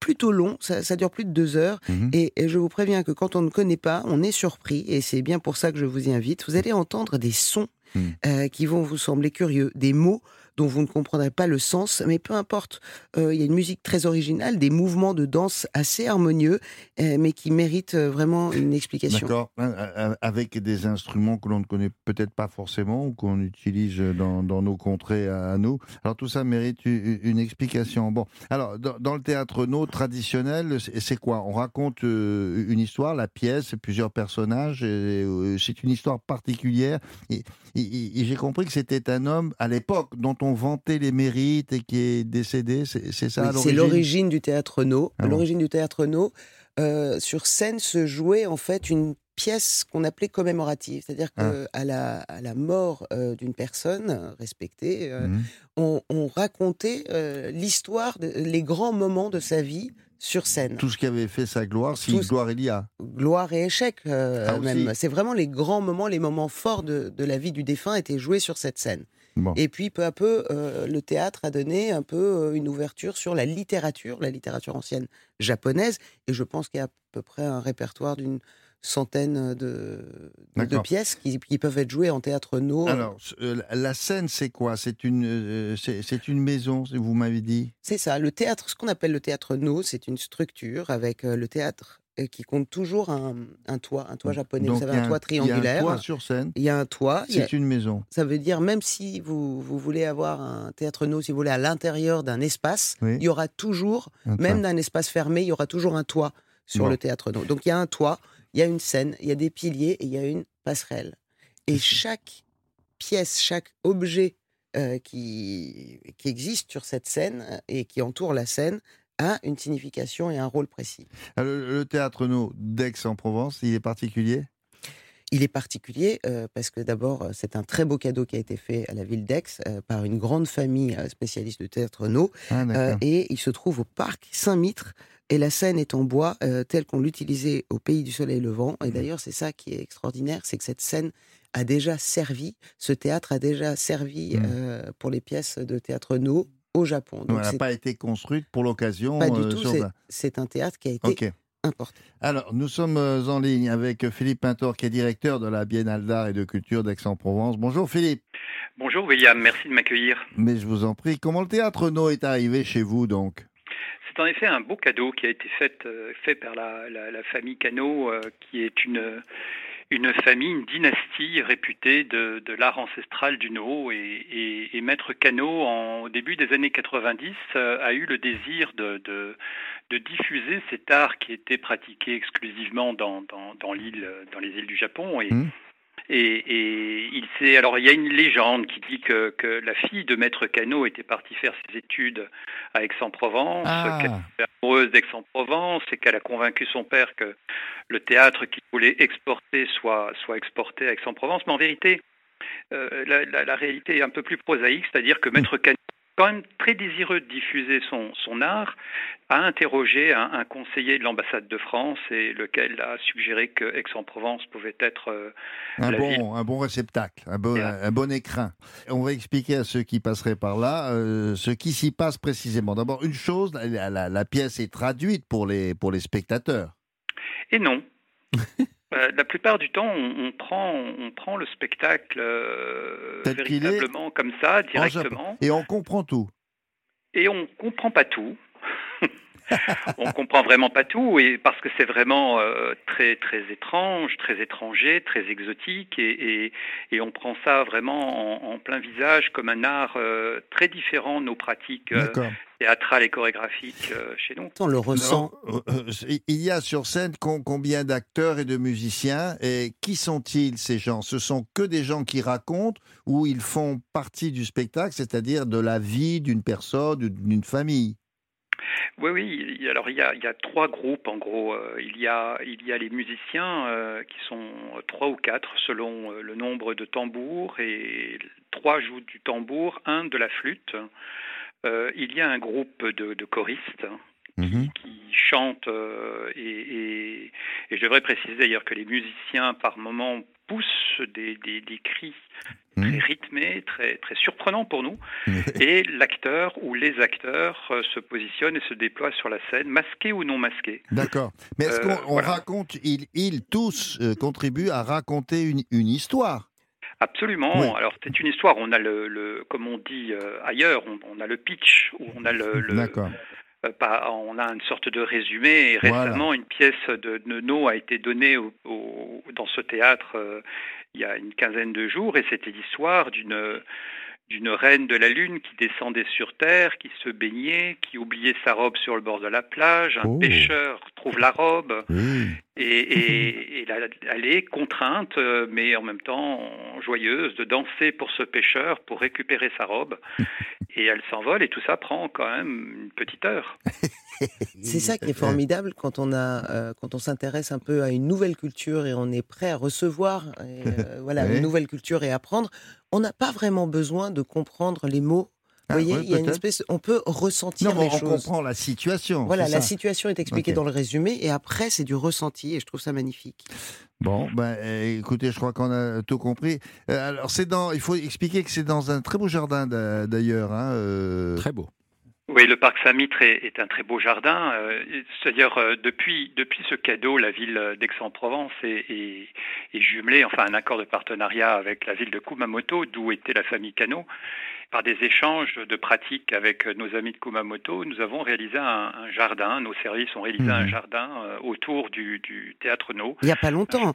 plutôt long, ça, ça dure plus de deux heures. Mhm. Et, et je vous préviens que quand on ne connaît pas, on est surpris, et c'est bien pour ça que je vous y invite. Vous allez entendre des sons Mhm. euh, qui vont vous sembler curieux, des mots dont vous ne comprendrez pas le sens, mais peu importe. Euh, Il y a une musique très originale, des mouvements de danse assez harmonieux, euh, mais qui méritent euh, vraiment une explication. D'accord. Avec des instruments que l'on ne connaît peut-être pas forcément ou qu'on utilise dans, nos contrées à, nous. Alors tout ça mérite une explication. Bon, alors dans, le théâtre no traditionnel, c'est quoi? On raconte une histoire, la pièce, plusieurs personnages. C'est une histoire particulière. J'ai compris que c'était un homme à l'époque dont on vantait les mérites et qui est décédé. C'est ça Oui, c'est l'origine du théâtre No. Ah bon. L'origine du théâtre No, euh, sur scène se jouait en fait une pièce qu'on appelait commémorative, c'est-à-dire Ah. qu'à la, à la mort euh, d'une personne respectée, euh, Mhm. on, on racontait l'histoire, les grands moments de sa vie sur scène. Tout ce qui avait fait sa gloire, si Tout gloire il y a. Gloire et échec euh, Ah, même. C'est vraiment les grands moments, les moments forts de, de la vie du défunt étaient joués sur cette scène. Bon. Et puis peu à peu, euh, le théâtre a donné un peu euh, une ouverture sur la littérature, la littérature ancienne japonaise. Et je pense qu'il y a à peu près un répertoire d'une centaine de, de- pièces qui, qui peuvent être jouées en théâtre no. Alors, euh, la scène, c'est quoi? C'est une, euh, c'est une maison, vous m'avez dit? C'est ça, le théâtre, ce qu'on appelle le théâtre no, c'est une structure avec euh, le théâtre euh, qui compte toujours un, un toit, un toit japonais. Donc, Vous savez, un toit Il y a un triangulaire. toit sur scène. Il y a un toit. C'est une maison. Ça veut dire, même si vous, vous voulez avoir un théâtre no, si vous voulez, à l'intérieur d'un espace, Oui. il y aura toujours, même d'un espace fermé, il y aura toujours un toit sur Bon. le théâtre no. Donc il y a un toit, il y a une scène, il y a des piliers et il y a une passerelle. Et chaque pièce, chaque objet euh, qui, qui existe sur cette scène euh, et qui entoure la scène a une signification et un rôle précis. Alors, le, le théâtre no d'Aix-en-Provence, il est particulier? Il est particulier euh, parce que d'abord, euh, c'est un très beau cadeau qui a été fait à la ville d'Aix euh, par une grande famille euh, spécialiste de théâtre no. Ah, Euh, et il se trouve au parc Saint-Mitre. Et la scène est en bois, euh, telle qu'on l'utilisait au Pays du Soleil Levant. Mmh. Et d'ailleurs, c'est ça qui est extraordinaire, c'est que cette scène a déjà servi, ce théâtre a déjà servi Mm. euh, pour les pièces de théâtre no au Japon. Donc, elle n'a pas été construite pour l'occasion. pas du euh, tout, sur c'est- la- c'est un théâtre qui a été Ok. important. Alors, nous sommes euh, en ligne avec Philippe Pintor, qui est directeur de la Biennale d'art et de culture d'Aix-en-Provence. Bonjour Philippe. Bonjour William, merci de m'accueillir. Mais je vous en prie, comment le théâtre no est arrivé chez vous donc? C'est en effet un beau cadeau qui a été fait, euh, par la, famille Cano, euh, qui est une, famille, une dynastie réputée de, l'art ancestral du No. Et, Maître Cano, au début des années 90, euh, a eu le désir de, diffuser cet art qui était pratiqué exclusivement dans, les îles du Japon. Hmm. Et, et il s'est alors il y a une légende qui dit que, que la fille de Maître Cano était partie faire ses études à Aix-en-Provence, Ah. qu'elle était amoureuse d'Aix-en-Provence et qu'elle a convaincu son père que le théâtre qu'il voulait exporter soit soit exporté à Aix-en-Provence. Mais en vérité, euh, la, la- la réalité est un peu plus prosaïque, c'est-à-dire que Maître Cano quand même très désireux de diffuser son, son art, a interrogé un, un conseiller de l'ambassade de France et lequel a suggéré que Aix-en-Provence pouvait être euh, un la ville bon, un bon réceptacle, un bon, un bon écrin. On va expliquer à ceux qui passeraient par là euh, ce qui s'y passe précisément. D'abord, une chose, la, la- la pièce est traduite pour les, pour les spectateurs. Et non. Euh, la plupart du temps, on, on prend, on prend le spectacle euh, véritablement comme ça, En directement. Et on comprend tout. et on comprend pas tout. on comprend vraiment pas tout et parce que c'est vraiment euh, très très étrange, très étranger, très exotique et, et, et on prend ça vraiment en, en, plein visage comme un art euh, très différent de nos pratiques euh, théâtrales et chorégraphiques chez nous. On le ressent. Il y a sur scène combien d'acteurs et de musiciens et qui sont-ils ces gens? Ce sont que des gens qui racontent ou ils font partie du spectacle, c'est-à-dire de la vie d'une personne, d'une d'une famille? Oui, oui. Alors il y a, il y a trois groupes en gros. Euh, Il y a il y a les musiciens euh, qui sont trois ou quatre selon euh, le nombre de tambours et trois jouent du tambour, un de la flûte. Il y a un groupe de choristes Mhm. qui chantent euh, et, et, et je devrais préciser d'ailleurs que les musiciens par moments poussent des, des, des cris Mhm. très rythmés, très, très surprenants pour nous. Et l'acteur ou les acteurs euh, se positionnent et se déploient sur la scène, masqués ou non masqués. D'accord. Mais est-ce Euh, qu'on voilà. raconte, ils, ils tous contribuent à raconter une, une histoire? Absolument. Oui. Alors c'est une histoire. On a le, le comme on dit euh, ailleurs, on, on a le pitch ou on a le, le- on a une sorte de résumé. Et Voilà. récemment, une pièce de Nono a été donnée au- au- dans ce théâtre euh, il y a une quinzaine de jours, et c'était l'histoire d'une d'une reine de la lune qui descendait sur terre, qui se baignait, qui oubliait sa robe sur le bord de la plage. Un Oh. pêcheur trouve la robe et, et- et la- elle est contrainte, euh, mais en même temps joyeuse, de danser pour ce pêcheur pour récupérer sa robe. Et elle s'envole et tout ça prend quand même une petite heure. C'est ça qui est formidable quand on a, euh, quand on s'intéresse un peu à une nouvelle culture et on est prêt à recevoir, et, euh, voilà, Oui. une nouvelle culture et apprendre. On n'a pas vraiment besoin de comprendre les mots. Vous Ah, voyez, il y a une espèce, on peut ressentir Non, les on choses. comprend la situation. Voilà, la ça. situation est expliquée dans le résumé et après c'est du ressenti et je trouve ça magnifique. Bon, ben, euh, écoutez, je crois qu'on a tout compris. Euh, alors, c'est dans, il faut expliquer que c'est dans un très beau jardin d'a- d'ailleurs. Hein, euh, Très beau. Oui, le parc Saint-Mitre est, est un très beau jardin. euh, C'est-à-dire, euh, depuis, depuis ce cadeau, la ville d'Aix-en-Provence est, est, est jumelée, enfin un accord de partenariat avec la ville de Kumamoto, d'où était la famille Cano. Par des échanges de pratiques avec nos amis de Kumamoto, nous avons réalisé un, un jardin, nos services ont réalisé un Mhm. jardin euh, autour du, du théâtre No. Il n'y a pas longtemps.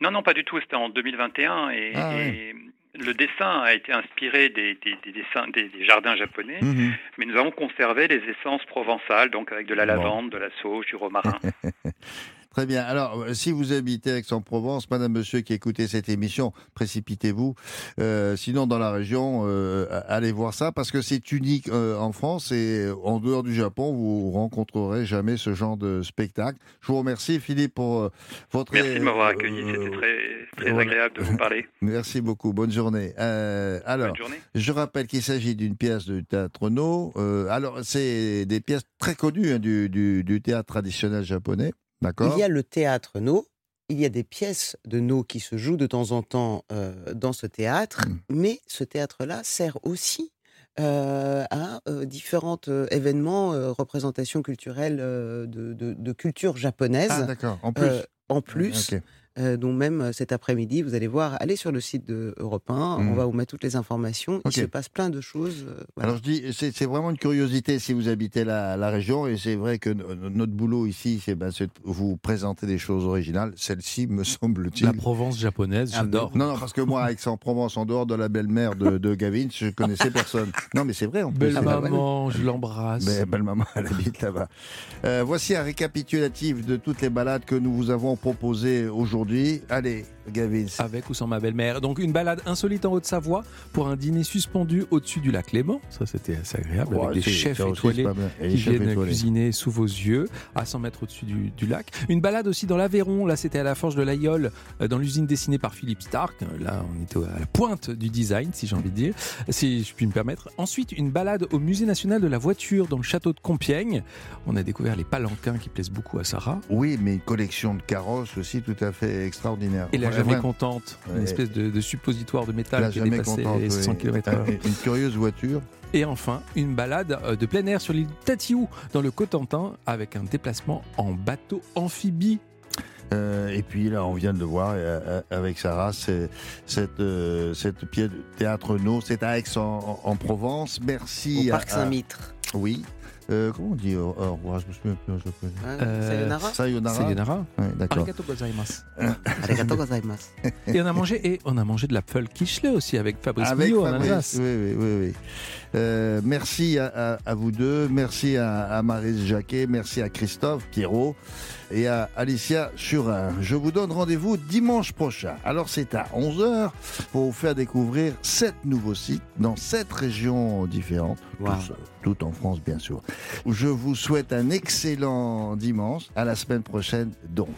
Non, non, pas du tout. C'était en 2021 et, Ah ouais. et le dessin a été inspiré des, des, des dessins des, des jardins japonais, Mhm. mais nous avons conservé les essences provençales, donc avec de la Bon. lavande, de la sauge, du romarin. Très bien. Alors, euh, si vous habitez Aix-en-Provence, madame, monsieur qui écoutez cette émission, précipitez-vous. Euh, sinon, dans la région, euh, allez voir ça parce que c'est unique euh, en France et en dehors du Japon, vous rencontrerez jamais ce genre de spectacle. Je vous remercie, Philippe, pour euh, votre. Merci de m'avoir accueilli. euh, C'était très, très agréable de vous parler. Merci beaucoup. Bonne journée. Euh, alors, Bonne journée. je rappelle qu'il s'agit d'une pièce du théâtre No. Euh, alors, c'est des pièces très connues hein, du, du- du théâtre traditionnel japonais. D'accord Il y a le théâtre No. Il y a des pièces de No qui se jouent de temps en temps euh, dans ce théâtre, Mm. mais ce théâtre-là sert aussi euh, à euh, différents euh, événements, représentations culturelles de, de- de culture japonaise. Ah, d'accord. En plus. En plus, Ok. Euh, dont même euh, cet après-midi, vous allez voir, allez sur le site de Europe 1, Mm. on va vous mettre toutes les informations. Il se passe plein de choses. euh, voilà. Alors je dis, c'est vraiment une curiosité si vous habitez la, la région et c'est vrai que no- notre boulot ici, c'est ben, vous présenter des choses originales. Celle-ci, me semble-t-il. La Provence japonaise, Ah, j'adore. Non, non, parce que moi, Aix-en-Provence, en dehors de la belle-mère de, de Gavin, je connaissais personne. Non, mais c'est vrai. En plus. Belle maman, je l'embrasse. Mais belle maman, elle habite là-bas. Euh, voici un récapitulatif de toutes les balades que nous vous avons proposées aujourd'hui. Allez, Avec ou sans ma belle-mère. Donc une balade insolite en Haute-Savoie pour un dîner suspendu au-dessus du lac Léman. Ça, c'était assez agréable. Ouais, avec des chefs étoilés qui viennent étoilés. cuisiner sous vos yeux, à 100 mètres au-dessus du, du lac. Une balade aussi dans l'Aveyron. Là, c'était à la Forge de l'Aïol, euh, dans l'usine dessinée par Philippe Stark. Euh, Là, on était à la pointe du design, si j'ai envie de dire, si je puis me permettre. Ensuite, une balade au Musée national de la voiture dans le château de Compiègne. On a découvert les palanquins qui plaisent beaucoup à Sarah. Oui, mais une collection de carrosses aussi tout à fait extraordinaire. Et la Ouais, jamais contente, une espèce de, de suppositoire de métal La qui jamais dépassait contente, les oui. 100 km/h. Euh, Une curieuse voiture. Et enfin, une balade euh, de plein air sur l'île Tatiou, dans le Cotentin, avec un déplacement en bateau amphibie. Euh, et puis là, on vient de le voir euh, avec Sarah, c'est cette, euh, cette pièce de théâtre No, c'est à Aix en, en- en Provence. Merci. Au à- Parc à- Saint-Mitre. Oui. Euh, comment on dit au, au revoir Je me souviens plus en japonais. Hein, Euh, sayonara Sayonara. Sayonara. Ouais, d'accord. Arigato gozaimasu. Arigato gozaimasu. Et on a mangé et on a mangé de la pfeul quichelet aussi avec Fabrice Avec Millot en Fabrice, Alsace. oui, oui, oui, oui. Euh, merci à, à- à vous deux, merci à, à Marise Jacquet, merci à Christophe Pierrot et à Alicia Surin. Je vous donne rendez-vous dimanche prochain. Alors c'est à 11h pour vous faire découvrir sept nouveaux sites dans sept régions différentes, Wow. tous, tout en France bien sûr. Je vous souhaite un excellent dimanche. À la semaine prochaine donc.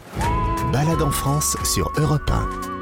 Balade en France sur Europe 1.